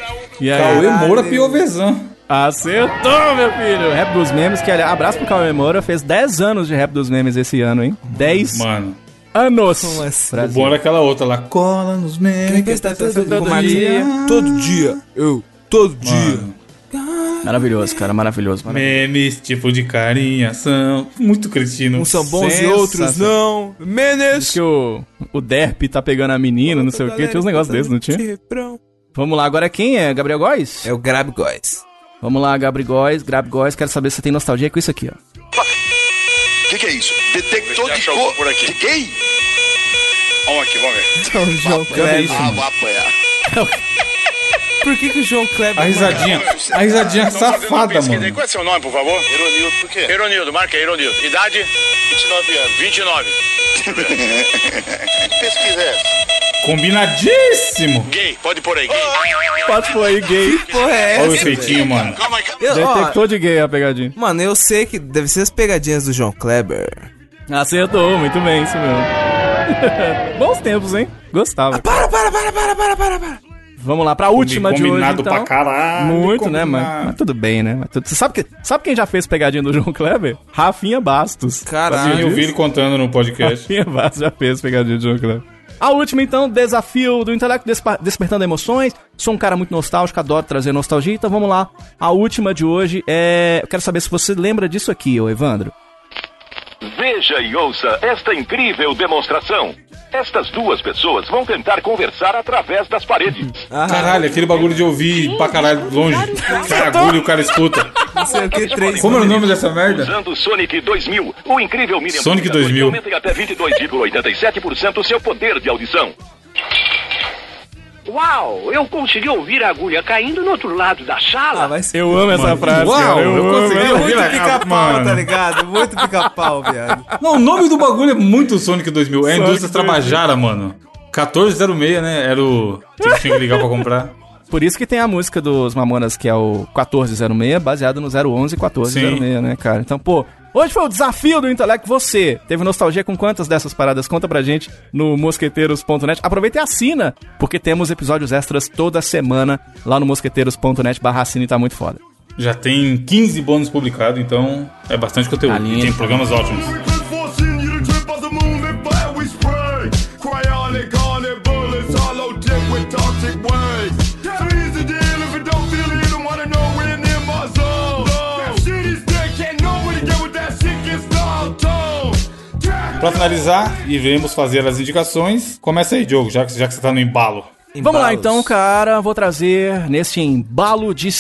E aí? Cauê Moura. Piovesan. Acertou, meu filho! Rap dos memes, que aliás, abraço pro Cauê Moura, fez 10 anos de Rap dos memes esse ano, hein? 10 Mano, anos! Como assim? o Brasil. bom era aquela outra lá. Cola nos memes. Quem está todo, dia. dia? Todo dia. Eu, todo dia. Mano, Maravilhoso, cara, maravilhoso. maravilhoso. memes, tipo de carinha, são muito cretino. Uns são bons e outros não. Diz Menes. que o, o Derp tá pegando a menina, não sei o que, tinha uns negócios desses, não tinha? Vamos lá, agora quem é? Gabriel Góes? É o Grab Guys. Vamos lá, Gabriel Góes, Grab Góes, quero saber se você tem nostalgia com isso aqui, ó. que, que é isso? Detector de o cor por aqui. de gay? Vamos aqui, vamos ver. Então, João Kleber. Ah, vou apanhar. <laughs> Por que, que o João Kleber. A risadinha, a risadinha safada, mano. Qual é seu nome, por favor? Eronildo, por quê? Eronildo, marca aí, Eronildo. Idade? 29 anos. 29. <laughs> Que pesquisa é essa? Combinadíssimo. Gay, pode pôr aí, gay. Pode pôr aí, gay. Porra, é Olha o essa? efeitinho, mano. Calma aí, calma Eu, ó, Detector de gay a pegadinha. mano, eu sei que deve ser as pegadinhas do João Kleber. Acertou, muito bem, isso mesmo. <laughs> Bons tempos, hein? Gostava. Para, para, para, para, para, para, para. Vamos lá pra última de hoje, então. pra caralho. Muito, né, combinado. mas, mas tudo bem, né? Mas tudo- Você sabe, que, sabe quem já fez pegadinha do João Kleber? Rafinha Bastos. Caralho. Eu vi ele contando no podcast. Rafinha Bastos já fez pegadinha do João Kleber. A última, então, desafio do intelecto despa- despertando emoções. Sou um cara muito nostálgico, adoro trazer nostalgia, então vamos lá. A última de hoje é. Eu quero saber se você lembra disso aqui, ô Evandro. Veja e ouça esta incrível demonstração. Estas duas pessoas vão tentar conversar através das paredes. Caralho, aquele bagulho de ouvir pra caralho longe. Caralho, o cara escuta. Como é o nome dessa merda? Usando o Sonic 2000, o incrível Sonic amplificador 2000. que aumenta em até 22,87% o seu poder de audição. Uau, eu consegui ouvir a agulha caindo no outro lado da sala. Ah, vai ser. Eu amo essa Mano, frase, uau, cara. eu amo. consegui ouvir muito a- pica-pau, tá ligado? Muito pica-pau, viado. Não, o nome do bagulho é muito Sonic 2000. É a Sonic Indústria 2000. Trabajara, mano. 1406, né? Era o. Tinha tinha que ligar pra comprar. Por isso que tem a música dos Mamonas, que é o 1406, baseado no 011 e 1406, né, cara? Então, pô, hoje foi o desafio do intelecto. Você teve nostalgia com quantas dessas paradas? Conta pra gente no mosqueteiros.net. Aproveita e assina, porque temos episódios extras toda semana lá no mosqueteiros.net barra assina e tá muito foda. Já tem 15 bônus publicados, então é bastante conteúdo. Tá. E tem programas ótimos. Pra finalizar, iremos fazer as indicações. Começa aí, Diogo, já que, já que você tá no embalo. Vamos lá Embalos. então, cara. Vou trazer neste embalo de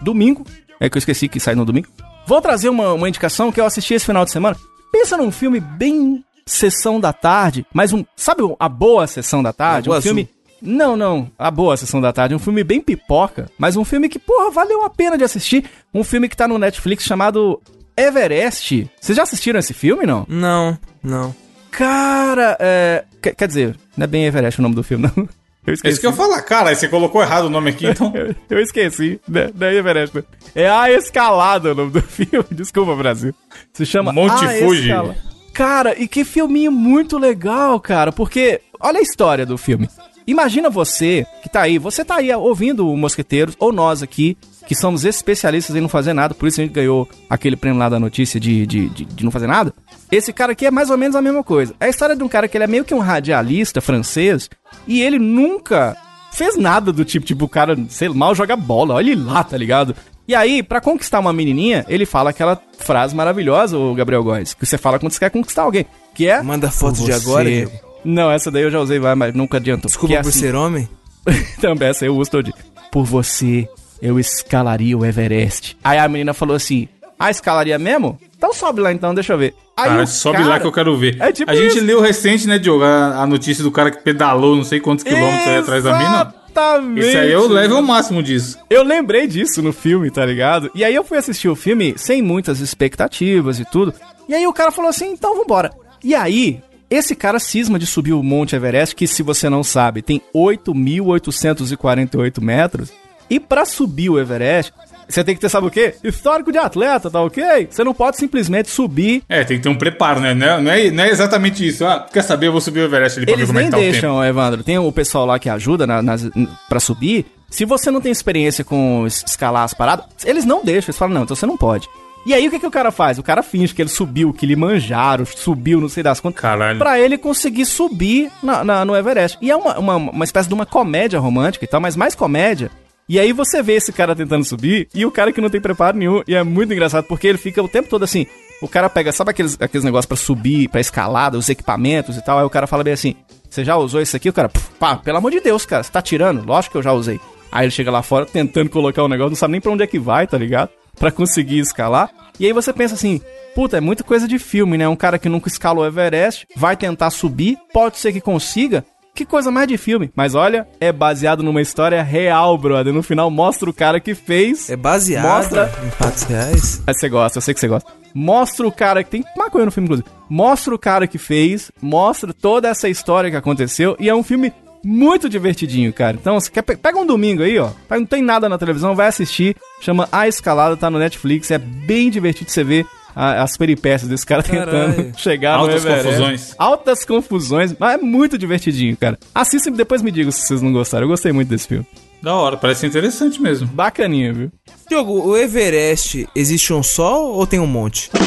domingo. É que eu esqueci que sai no domingo. Vou trazer uma, uma indicação que eu assisti esse final de semana. Pensa num filme bem sessão da tarde, mas um. Sabe a boa sessão da tarde? Um filme. Não, não. A boa sessão da tarde. Um filme bem pipoca, mas um filme que, porra, valeu a pena de assistir. Um filme que tá no Netflix chamado Everest. Vocês já assistiram esse filme, não? Não, não. Cara, é. Quer, quer dizer, não é bem Everest o nome do filme, não. Eu É esqueci. isso que eu ia falar, cara. Aí você colocou errado o nome aqui, <laughs> então. Eu, eu esqueci. Né? Daí, Everest. né? É A Escalada o nome do <laughs> filme. Desculpa, Brasil. Se chama Monte A Fuji. Escala- Cara, e que filminho muito legal, cara. Porque, olha a história do filme. Imagina você que tá aí, você tá aí ouvindo o Mosqueteiros, ou nós aqui, que somos especialistas em não fazer nada, por isso a gente ganhou aquele prêmio lá da notícia de, de, de, de não fazer nada. Esse cara aqui é mais ou menos a mesma coisa. É a história de um cara que ele é meio que um radialista francês, e ele nunca fez nada do tipo, tipo, o cara, sei lá, mal joga bola, olha ele lá, tá ligado? E aí, pra conquistar uma menininha, ele fala aquela frase maravilhosa, o Gabriel Góes, que você fala quando você quer conquistar alguém, que é... Manda foto de agora, você. Diego. Não, essa daí eu já usei, vai, mas nunca adiantou. Desculpa Que é por assim. ser homem. <laughs> Também essa eu uso todo dia. Por você, eu escalaria o Everest. Aí a menina falou assim, ah, escalaria mesmo? Então sobe lá então, deixa eu ver. Aí Cara, sobe cara- lá que eu quero ver. É tipo a gente isso. leu recente, né, Diogo, a, a notícia do cara que pedalou não sei quantos quilômetros aí atrás da mina. Exatamente. Esse aí é o level máximo disso. Eu lembrei disso no filme, tá ligado? E aí eu fui assistir o filme sem muitas expectativas e tudo. E aí o cara falou assim, então vambora. E aí, esse cara cisma de subir o Monte Everest, que se você não sabe, tem 8.848 metros. E pra subir o Everest, você tem que ter, sabe o quê? Histórico de atleta, tá ok? Você não pode simplesmente subir. É, tem que ter um preparo, né? Não é, não é, não é exatamente isso. Ah, quer saber? Eu vou subir o Everest ali pra ver Eles como é nem que tá deixam, Evandro. Tem o pessoal lá que ajuda na, nas, pra subir. Se você não tem experiência com es- escalar as paradas, eles não deixam. Eles falam, não, então você não pode. E aí o que, que o cara faz? O cara finge que ele subiu, que ele manjaram, subiu, não sei das quantas. Caralho. Pra ele conseguir subir na, na- no Everest. E é uma, uma, uma espécie de uma comédia romântica e tal, mas mais comédia. E aí você vê esse cara tentando subir e o cara que não tem preparo nenhum. E é muito engraçado porque ele fica o tempo todo assim. O cara pega, sabe aqueles, aqueles negócios pra subir, pra escalada, os equipamentos e tal. Aí o cara fala bem assim: Você já usou isso aqui? O cara, "Pff, pá, pelo amor de Deus, cara, você tá tirando? Lógico que eu já usei. Aí ele chega lá fora tentando colocar o negócio, não sabe nem pra onde é que vai, tá ligado? Pra conseguir escalar. E aí você pensa assim, puta, é muita coisa de filme, né? Um cara que nunca escalou o Everest, vai tentar subir, pode ser que consiga. Que coisa mais de filme. Mas olha, é baseado numa história real, brother. No final mostra o cara que fez. É baseado Mostra. em fatos reais. Aí você gosta, eu sei que você gosta. Mostra o cara que tem maconha no filme, inclusive. Mostra o cara que fez, mostra toda essa história que aconteceu. E é um filme muito divertidinho, cara. Então, você quer pe- pega um domingo aí, ó. Não tem nada na televisão, vai assistir. Chama A Escalada, tá no Netflix. É bem divertido você ver a- as peripécias desse cara Caralho. tentando <laughs> chegar Altas no Everest. confusões. Altas confusões. Mas é muito divertidinho, cara. Assista e depois me digam se vocês não gostaram. Eu gostei muito desse filme. Da hora, parece interessante mesmo. Bacaninha, viu? Diogo, o Everest existe um só ou tem um monte? <laughs>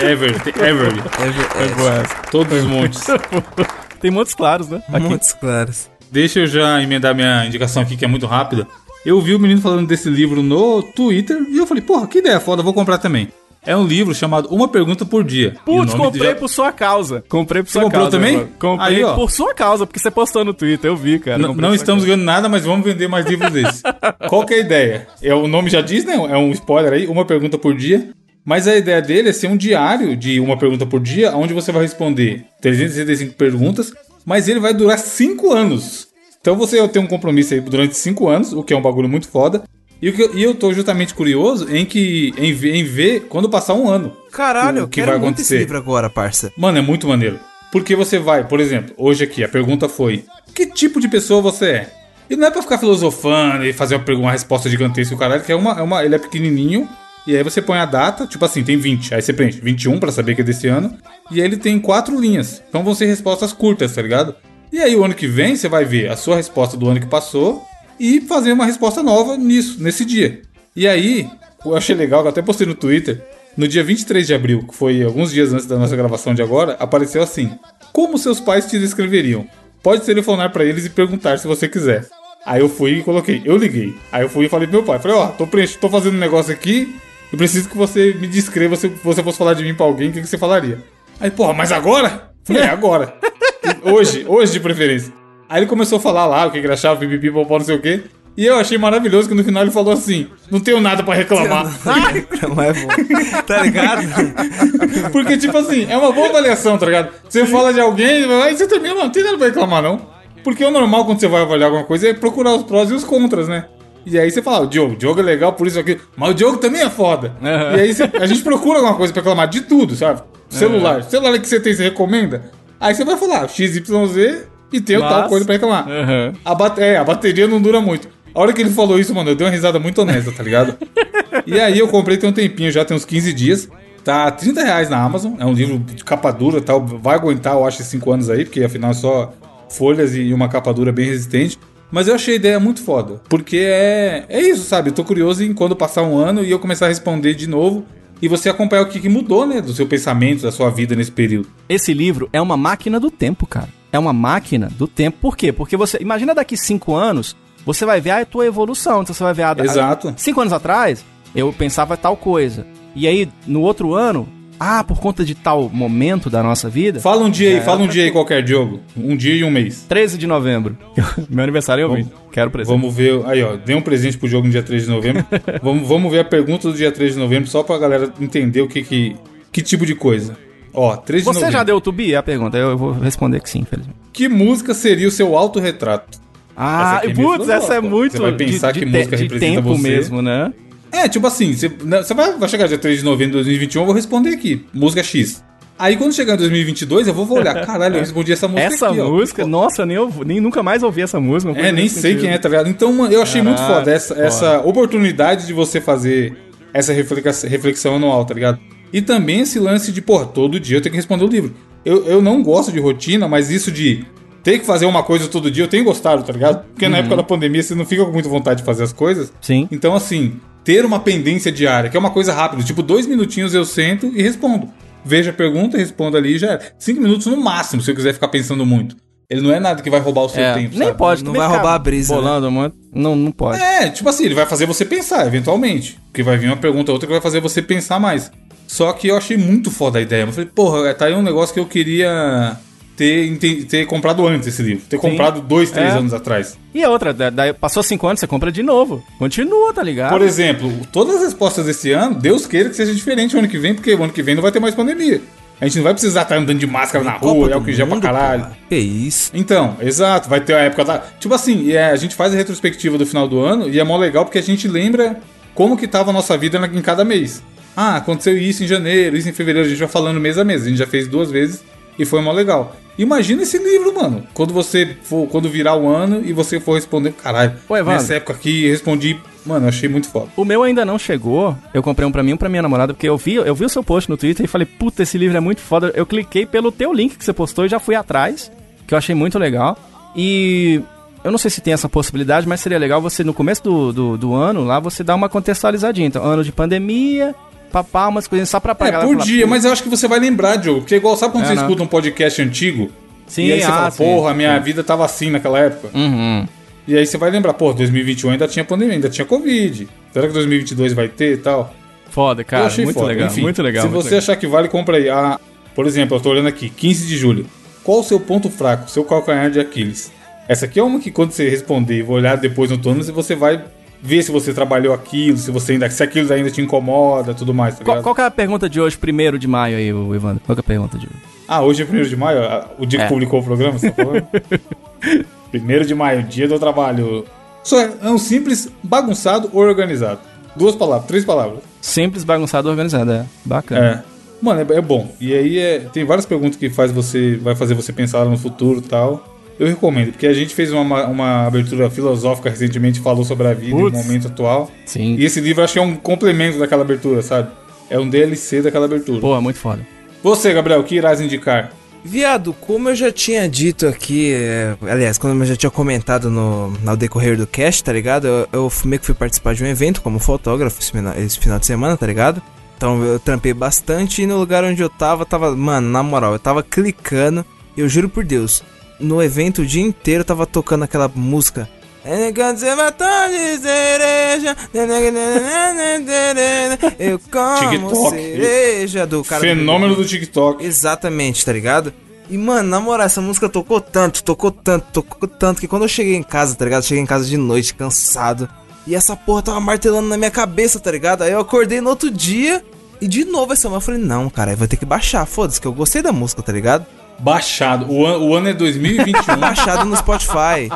É boa essa. Todos os montes. <laughs> Tem montes claros, né? Aqui. Montes claros. Deixa eu já emendar minha indicação aqui, que é muito rápida. Eu vi o menino falando desse livro no Twitter e eu falei, porra, que ideia foda, vou comprar também. É um livro chamado Uma Pergunta por Dia. Putz, comprei já- por sua causa. Comprei por Você sua comprou causa. também? mano. Comprei Aí, por sua causa, porque você postou no Twitter, eu vi, cara. N- não estamos ganhando nada, mas vamos vender mais livros desses. <laughs> Qual que é a ideia? É, o nome já diz, né? É um spoiler aí, uma pergunta por dia. Mas a ideia dele é ser um diário de uma pergunta por dia, onde você vai responder 365 perguntas, mas ele vai durar 5 anos. Então você tem um compromisso aí durante 5 anos, o que é um bagulho muito foda. E, o eu- e eu tô justamente curioso em que em, ver- em ver quando passar um ano. Caralho, o eu que vai muito esse acontecer. livro agora, parça. Mano, é muito maneiro. Porque você vai, por exemplo, hoje aqui a pergunta foi: Que tipo de pessoa você é? E não é pra ficar filosofando e fazer uma, uma resposta gigantesca, o caralho, que é uma, é uma. Ele é pequenininho. E aí você põe a data, tipo assim, tem 20. Aí você preenche 21 pra saber que é desse ano. E aí ele tem quatro linhas. Então vão ser respostas curtas, tá ligado? E aí o ano que vem você vai ver a sua resposta do ano que passou e fazer uma resposta nova nisso, nesse dia. E aí, eu achei legal, eu até postei no Twitter. No dia 23 de abril, que foi alguns dias antes da nossa gravação de agora, apareceu assim: Como seus pais te descreveriam? Pode telefonar pra eles e perguntar se você quiser. Aí eu fui e coloquei, eu liguei. Aí eu fui e falei pro meu pai, falei, ó, tô, preenche- tô fazendo um negócio aqui, eu preciso que você me descreva se você fosse falar de mim pra alguém, o que, que você falaria? Aí, porra, mas agora? Falei, é, agora. Hoje, hoje de preferência. Aí ele começou a falar lá o que ele achava, pipipi, popó, não sei o quê. E eu achei maravilhoso que no final ele falou assim: não tenho nada pra reclamar. <laughs> Não é bom. Tá ligado? Porque, tipo assim, é uma boa avaliação, tá ligado? Você fala de alguém, aí você termina, mano, não tem nada pra reclamar, não. Porque o normal quando você vai avaliar alguma coisa é procurar os prós e os contras, né? E aí você fala, o Diogo, o Diogo é legal por isso aqui, mas o Diogo também é foda. Aham. E aí você- a gente procura alguma coisa pra reclamar de tudo, sabe? Celular. Celular que você tem, você recomenda? Aí você vai falar XYZ e tem Mas- tal coisa pra reclamar. Aham. A, bate- é, a bateria não dura muito. A hora que ele falou isso, mano, eu dei uma risada muito honesta, tá ligado? <laughs> e aí eu comprei tem um tempinho, já tem uns 15 dias. Tá 30 reais na Amazon. É um livro de capa dura tal. Vai aguentar, eu acho, 5 anos aí, porque afinal é só folhas e uma capa dura bem resistente. Mas eu achei a ideia muito foda. Porque é, é isso, sabe? Eu tô curioso em quando passar um ano e eu começar a responder de novo. E você acompanhar o que, que mudou, né? Do seu pensamento, da sua vida nesse período. Esse livro é uma máquina do tempo, cara. É uma máquina do tempo. Por quê? Porque você. Imagina daqui cinco anos, você vai ver a tua evolução. Então você vai ver a. Exato. Cinco anos atrás, eu pensava tal coisa. E aí, no outro ano, ah, por conta de tal momento da nossa vida. Fala um dia aí, fala um dia aí qualquer jogo. Um dia e um mês. 13 de novembro. Meu aniversário eu vi. Quero presente. Vamos ver. Aí, ó. Dê um presente pro jogo no dia 3 de novembro. <laughs> vamos, vamos ver a pergunta do dia 3 de novembro, só pra galera entender o que que. Que tipo de coisa. Ó, 3 de Você novembro. já deu o tubi? É a pergunta. Eu vou responder que sim, infelizmente. Que música seria o seu autorretrato? Ah, Essa é putz, essa é muito Você vai pensar de, que de, música te- de representa tempo você. mesmo, né? É, tipo assim, você, né, você vai, vai chegar dia 3 de novembro de 2021, eu vou responder aqui. Música X. Aí quando chegar em 2022, eu vou olhar. Caralho, eu <laughs> respondi essa música Essa aqui, ó. música, nossa, eu nem, nem nunca mais ouvi essa música. É, nem sei sentido. quem é, tá ligado? Então, mano, eu achei muito Caraca, foda essa, foda. essa oportunidade de você fazer essa reflexão anual, tá ligado? E também esse lance de, porra, todo dia eu tenho que responder o livro. Eu, eu não gosto de rotina, mas isso de ter que fazer uma coisa todo dia, eu tenho gostado, tá ligado? Porque na Uhum. época da pandemia você não fica com muita vontade de fazer as coisas. Sim. Então, assim, ter uma pendência diária, que é uma coisa rápida, tipo, dois minutinhos eu sento e respondo. Vejo a pergunta, respondo ali e já era. Cinco minutos no máximo, se eu quiser ficar pensando muito. Ele não é nada que vai roubar o seu É, tempo, nem sabe? pode. Não vai roubar a brisa, né? Bolando muito. Não, não pode. É, tipo assim, ele vai fazer você pensar, eventualmente. Porque vai vir uma pergunta ou outra que vai fazer você pensar mais. Só que eu achei muito foda a ideia. Eu falei, porra, tá aí um negócio que eu queria ter, ter comprado antes esse livro. Ter Sim. comprado dois, três É. anos atrás. E a outra, da- daí passou cinco anos, você compra de novo. Continua, tá ligado? Por exemplo, todas as respostas desse ano, Deus queira que seja diferente o ano que vem, porque o ano que vem não vai ter mais pandemia. A gente não vai precisar estar andando de máscara na rua, é o que já pra caralho. Que isso? Então, exato, vai ter a época da. Tipo assim, é, a gente faz a retrospectiva do final do ano e é mó legal porque a gente lembra como que tava a nossa vida em cada mês. Ah, aconteceu isso em janeiro, isso em fevereiro, a gente vai falando mês a mês. A gente já fez duas vezes e foi mó legal. Imagina esse livro, mano. Quando você for, quando virar o ano e você for responder, caralho, nessa época aqui, respondi, mano, eu achei muito foda. O meu ainda não chegou. Eu comprei um pra mim e um pra minha namorada, porque eu vi, eu vi o seu post no Twitter e falei, puta, esse livro é muito foda. Eu cliquei pelo teu link que você postou e já fui atrás, que eu achei muito legal. E eu não sei se tem essa possibilidade, mas seria legal você, no começo do, do, do ano, lá, você dar uma contextualizadinha. Então, ano de pandemia, papá, umas coisinhas só pra É, pagar. por dia, mas eu acho que você vai lembrar, Diogo. Porque igual, sabe quando É, você não. escuta um podcast antigo? Sim, e aí você ah, fala, sim, porra, minha sim. vida tava assim naquela época. Uhum. E aí você vai lembrar, pô, 2021 ainda tinha pandemia, ainda tinha Covid. Será que 2022 vai ter e tal? Foda, Eu cara. achei Muito foda. legal, Enfim, muito legal. Se muito você legal. achar que vale, compra aí. Ah, por exemplo, eu tô olhando aqui, 15 de julho. Qual o seu ponto fraco, seu calcanhar de Aquiles? Essa aqui é uma que quando você responder e vou olhar depois no turno, você vai ver se você trabalhou aquilo, se você ainda, se aquilo ainda te incomoda, tudo mais, tá Qual, qual que é a pergunta de hoje, primeiro de maio aí, Evandro? Qual que é a pergunta de hoje? Ah, hoje é 1 de maio, ah, o dia É. que publicou o programa, você tá falando? <laughs> 1 de maio, dia do trabalho. Só é, um simples bagunçado ou organizado. Duas palavras, três palavras. Simples, bagunçado, organizado, é. Bacana. É. Mano, é, é bom. E aí é, tem várias perguntas que faz você, vai fazer você pensar no futuro e tal. Eu recomendo, porque a gente fez uma, uma abertura filosófica recentemente, falou sobre a vida e o Putz. momento atual. Sim. E esse livro eu acho que é um complemento daquela abertura, sabe? É um DLC daquela abertura. Pô, muito foda. Você, Gabriel, o que irás indicar? Viado, como eu já tinha dito aqui, é, aliás, quando eu já tinha comentado no, no decorrer do cast, tá ligado? Eu, eu meio que fui participar de um evento como fotógrafo esse, final- esse final de semana, tá ligado? Então eu trampei bastante e no lugar onde eu tava, tava, mano, na moral, eu tava clicando, eu juro por Deus, no evento o dia inteiro tava tocando aquela música. Eu como TikTok. cereja do cara Fenômeno do TikTok. Exatamente, tá ligado? E, mano, na moral, essa música tocou tanto, tocou tanto, tocou tanto, que quando eu cheguei em casa, tá ligado? Cheguei em casa de noite, cansado. E essa porra tava martelando na minha cabeça, tá ligado? Aí eu acordei no outro dia e de novo essa música. Eu falei, não, cara, eu vou ter que baixar. Foda-se, que eu gostei da música, tá ligado? Baixado. O, an- o ano é 2021. <laughs> Baixado no Spotify.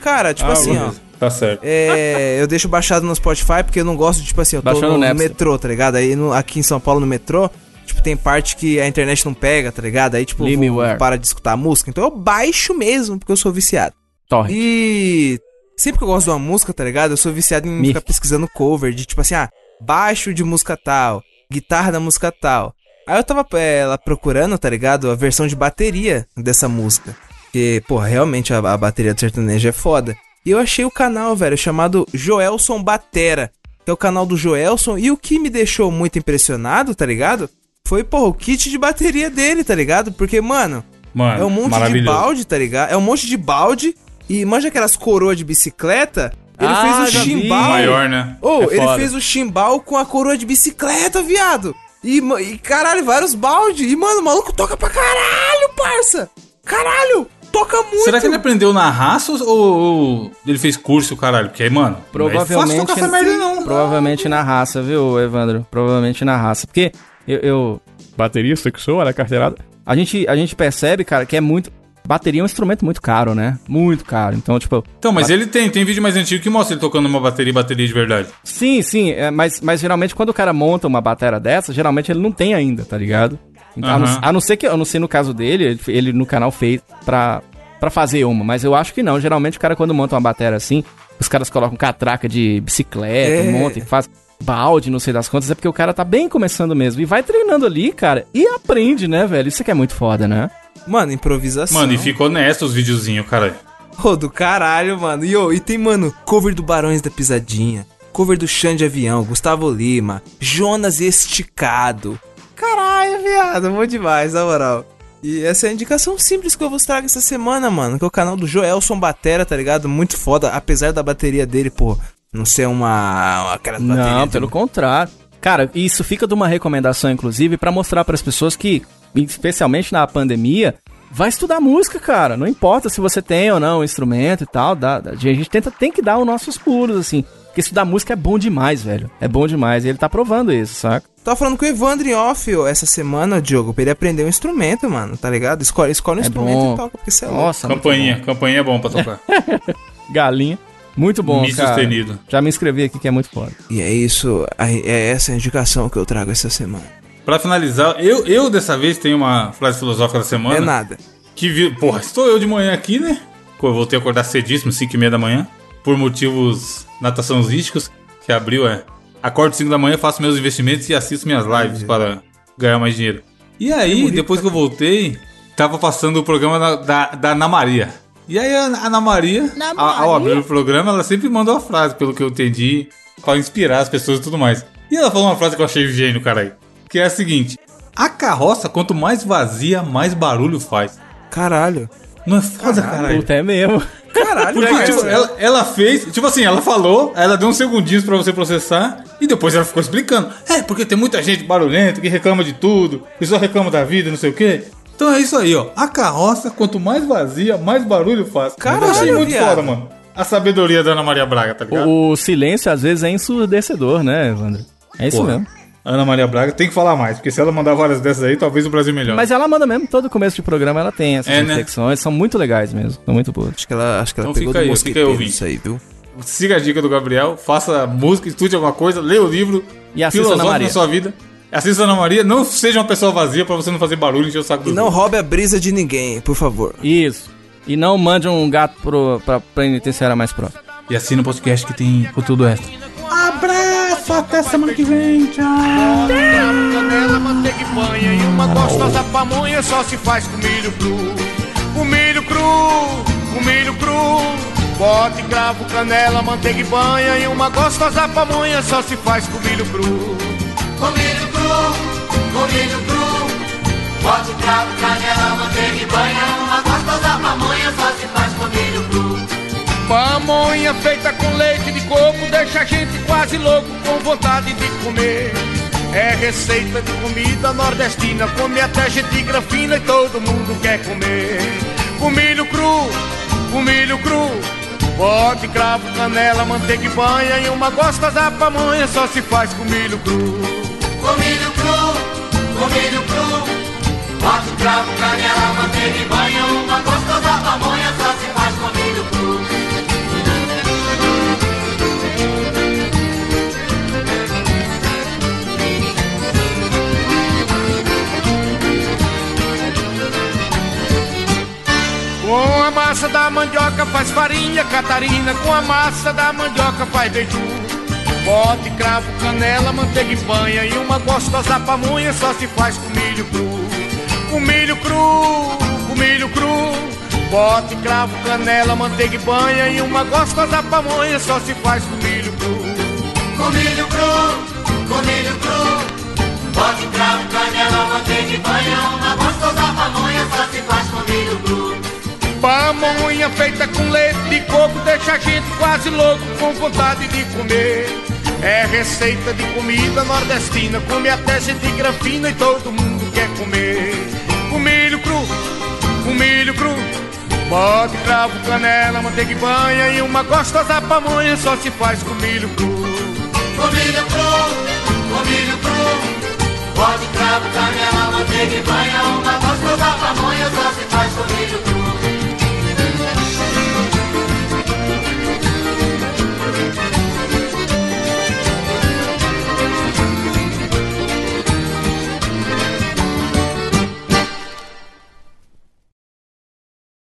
Cara, tipo Ah, assim, ó. Tá certo. É, eu deixo baixado no Spotify porque eu não gosto, tipo assim, eu tô no no, metrô, tá ligado? Aí no- aqui em São Paulo, no metrô, tipo, tem parte que a internet não pega, tá ligado? Aí, tipo, vou- para de escutar a música. Então eu baixo mesmo, porque eu sou viciado. Torre. E sempre que eu gosto de uma música, tá ligado? Eu sou viciado em Me- ficar pesquisando cover, de tipo assim, ah, baixo de música tal, guitarra da música tal. Aí eu tava é, lá procurando, tá ligado? A versão de bateria dessa música. Porque, pô, realmente a, a bateria do sertanejo é foda. E eu achei o canal, velho, chamado Joelson Batera. Que é o canal do Joelson. E o que me deixou muito impressionado, tá ligado? Foi, pô, o kit de bateria dele, tá ligado? Porque, mano, Mano, é um monte de balde, tá ligado? É um monte de balde. E manja aquelas coroas de bicicleta? Ele Ah, fez o vi. chimbal. Maior, né? Ô, É ele foda. fez o chimbal com a coroa de bicicleta, viado. E, e caralho, vários balde. E, mano, o maluco toca pra caralho, parça. Caralho, toca muito. Será que ele aprendeu na raça ou, ou ele fez curso, caralho? Porque, mano, não é fácil Provavelmente, tocar essa merda, não. provavelmente na raça, viu, Evandro? Provavelmente na raça. Porque eu. eu baterista que sou, era carteirada. A gente, a gente percebe, cara, que é muito. Bateria é um instrumento muito caro, né? Muito caro. Então, tipo. Então, mas ba- ele tem, tem vídeo mais antigo que mostra ele tocando uma bateria, bateria de verdade. Sim, sim, é, mas, mas geralmente quando o cara monta uma bateria dessa, geralmente ele não tem ainda, tá ligado? Então, a, não, a não ser que, eu não sei no caso dele, ele, ele no canal fez pra, pra fazer uma, mas eu acho que não. Geralmente o cara quando monta uma bateria assim, os caras colocam catraca de bicicleta, É. monta e faz balde, não sei das contas, é porque o cara tá bem começando mesmo. E vai treinando ali, cara, e aprende, né, velho? Isso que é muito foda, né? Mano, improvisação. Mano, e ficou honesto os videozinhos, cara. Ô, do caralho, mano. E, ô, e tem, mano, cover do Barões da Pisadinha. Cover do Xande de Avião, Gustavo Lima, Jonas Esticado. Caralho, viado, bom demais, na moral. E essa é a indicação simples que eu vos trago essa semana, mano. Que é o canal do Joelson Batera, tá ligado? Muito foda, apesar da bateria dele, pô, não ser uma. aquela bateria. Não, de- pelo contrário. Cara, isso fica de uma recomendação, inclusive, pra mostrar pras pessoas que, especialmente na pandemia, vai estudar música, cara. Não importa se você tem ou não um instrumento e tal. Dá, dá- a gente tenta, tem que dar os nossos pulos, assim. Porque estudar música é bom demais, velho. É bom demais. E ele tá provando isso, saca? Tava falando com o Evandro em off ó, essa semana, Diogo, pra ele aprender um instrumento, mano, tá ligado? Escolhe, escolhe um É instrumento bom. e toca, porque você é louco. Nossa, muito Campainha, campainha é bom pra tocar. <laughs> Galinha. Muito bom, Mi cara. sustenido. Já me inscrevi aqui que é muito foda. E é isso, é essa a indicação que eu trago essa semana. Pra finalizar, eu, eu dessa vez tenho uma frase filosófica da semana. É nada. Que vi... Porra, estou eu de manhã aqui, né? Eu voltei a acordar cedíssimo, 5 e meia da manhã. Por motivos nataçãozísticos, que abriu é. Acordo 5 da manhã, faço meus investimentos e assisto minhas lives para ganhar mais dinheiro. E aí, depois que eu voltei, tava passando o programa da, da, da Ana Maria. E aí a a Ana Maria, a- ao abrir o programa, ela sempre mandou uma frase, pelo que eu entendi, pra inspirar as pessoas e tudo mais. E ela falou uma frase que eu achei gênio, caralho. Que é a seguinte: A carroça, quanto mais vazia, mais barulho faz. Caralho. Não é foda, caralho? Puta, é mesmo. Caralho, Porque, cara. tipo, ela, ela fez, tipo assim, ela falou, ela deu uns segundinhos pra você processar, e depois ela ficou explicando. É, porque tem muita gente barulhenta que reclama de tudo, e só reclama da vida, não sei o quê. Então é isso aí, ó. A carroça, quanto mais vazia, mais barulho faz. Caralho, Eu achei muito foda, mano. A sabedoria da Ana Maria Braga, tá ligado? O, o silêncio às vezes é ensurdecedor, né, Evandro? É isso Porra. mesmo. Ana Maria Braga tem que falar mais, porque se ela mandar várias dessas aí, talvez o Brasil melhore. Mas ela manda mesmo, todo começo de programa ela tem essas É, né? reflexões, são muito legais mesmo, são muito boas. Acho que ela, acho que ela Então pegou fica do aí, fica aí ouvindo. isso aí, viu? Siga a dica do Gabriel, faça música, estude alguma coisa, leia o livro, E assista Ana filosofe Maria. na sua vida. Assista a Ana Maria, não seja uma pessoa vazia pra você não fazer barulho e encher o saco do E não roube a brisa de ninguém, por favor. Isso. E não mande um gato pro, pra penitenciária mais próxima. E assina o podcast que tem conteúdo extra. Abraço, até semana que vem, tchau. canela, manteiga e banha E uma gostosa pamonha só se faz com milho cru Com milho cru, com milho cru Bote, cravo, canela, manteiga e banha E uma gostosa pamonha só se faz com milho cru Com milho cru, com milho cru. Bote cravo, canela, manteiga e banha. Uma gostosa pamonha só se faz com milho cru. Pamonha feita com leite de coco Deixa a gente quase louco com vontade de comer É receita de comida nordestina Come até gente grafina e todo mundo quer comer Com milho cru, com milho cru Bote, cravo, canela, manteiga e banha E uma gostosa pamonha só se faz com milho cru milho cru, com cru. Bote cravo, canela, manteiga e banha. Uma gostosa pamonha só se faz com cru. Com a massa da mandioca faz farinha, Catarina. Com a massa da mandioca faz beiju. Bote, cravo, canela, manteiga e banha. E uma gostosa pamonha só se faz com milho cru. Com milho cru, com milho cru. Bote, cravo, canela, manteiga e banha. E uma gostosa pamonha só se faz com milho cru. Com milho cru, com milho cru. Bote cravo, canela, manteiga e banha. Uma gostosa pamonha só se faz com milho cru. Pamonha feita com leite de coco deixa a gente quase louco com vontade de comer. É receita de comida nordestina, come até gente grafina e todo mundo quer comer. Com milho cru, com milho cru, bote cravo, canela, manteiga e banha e uma gostosa pamonha só se faz com milho cru. Com milho cru, com milho cru, bote cravo, canela, manteiga e banha, uma gostosa pamonha só se faz com milho cru.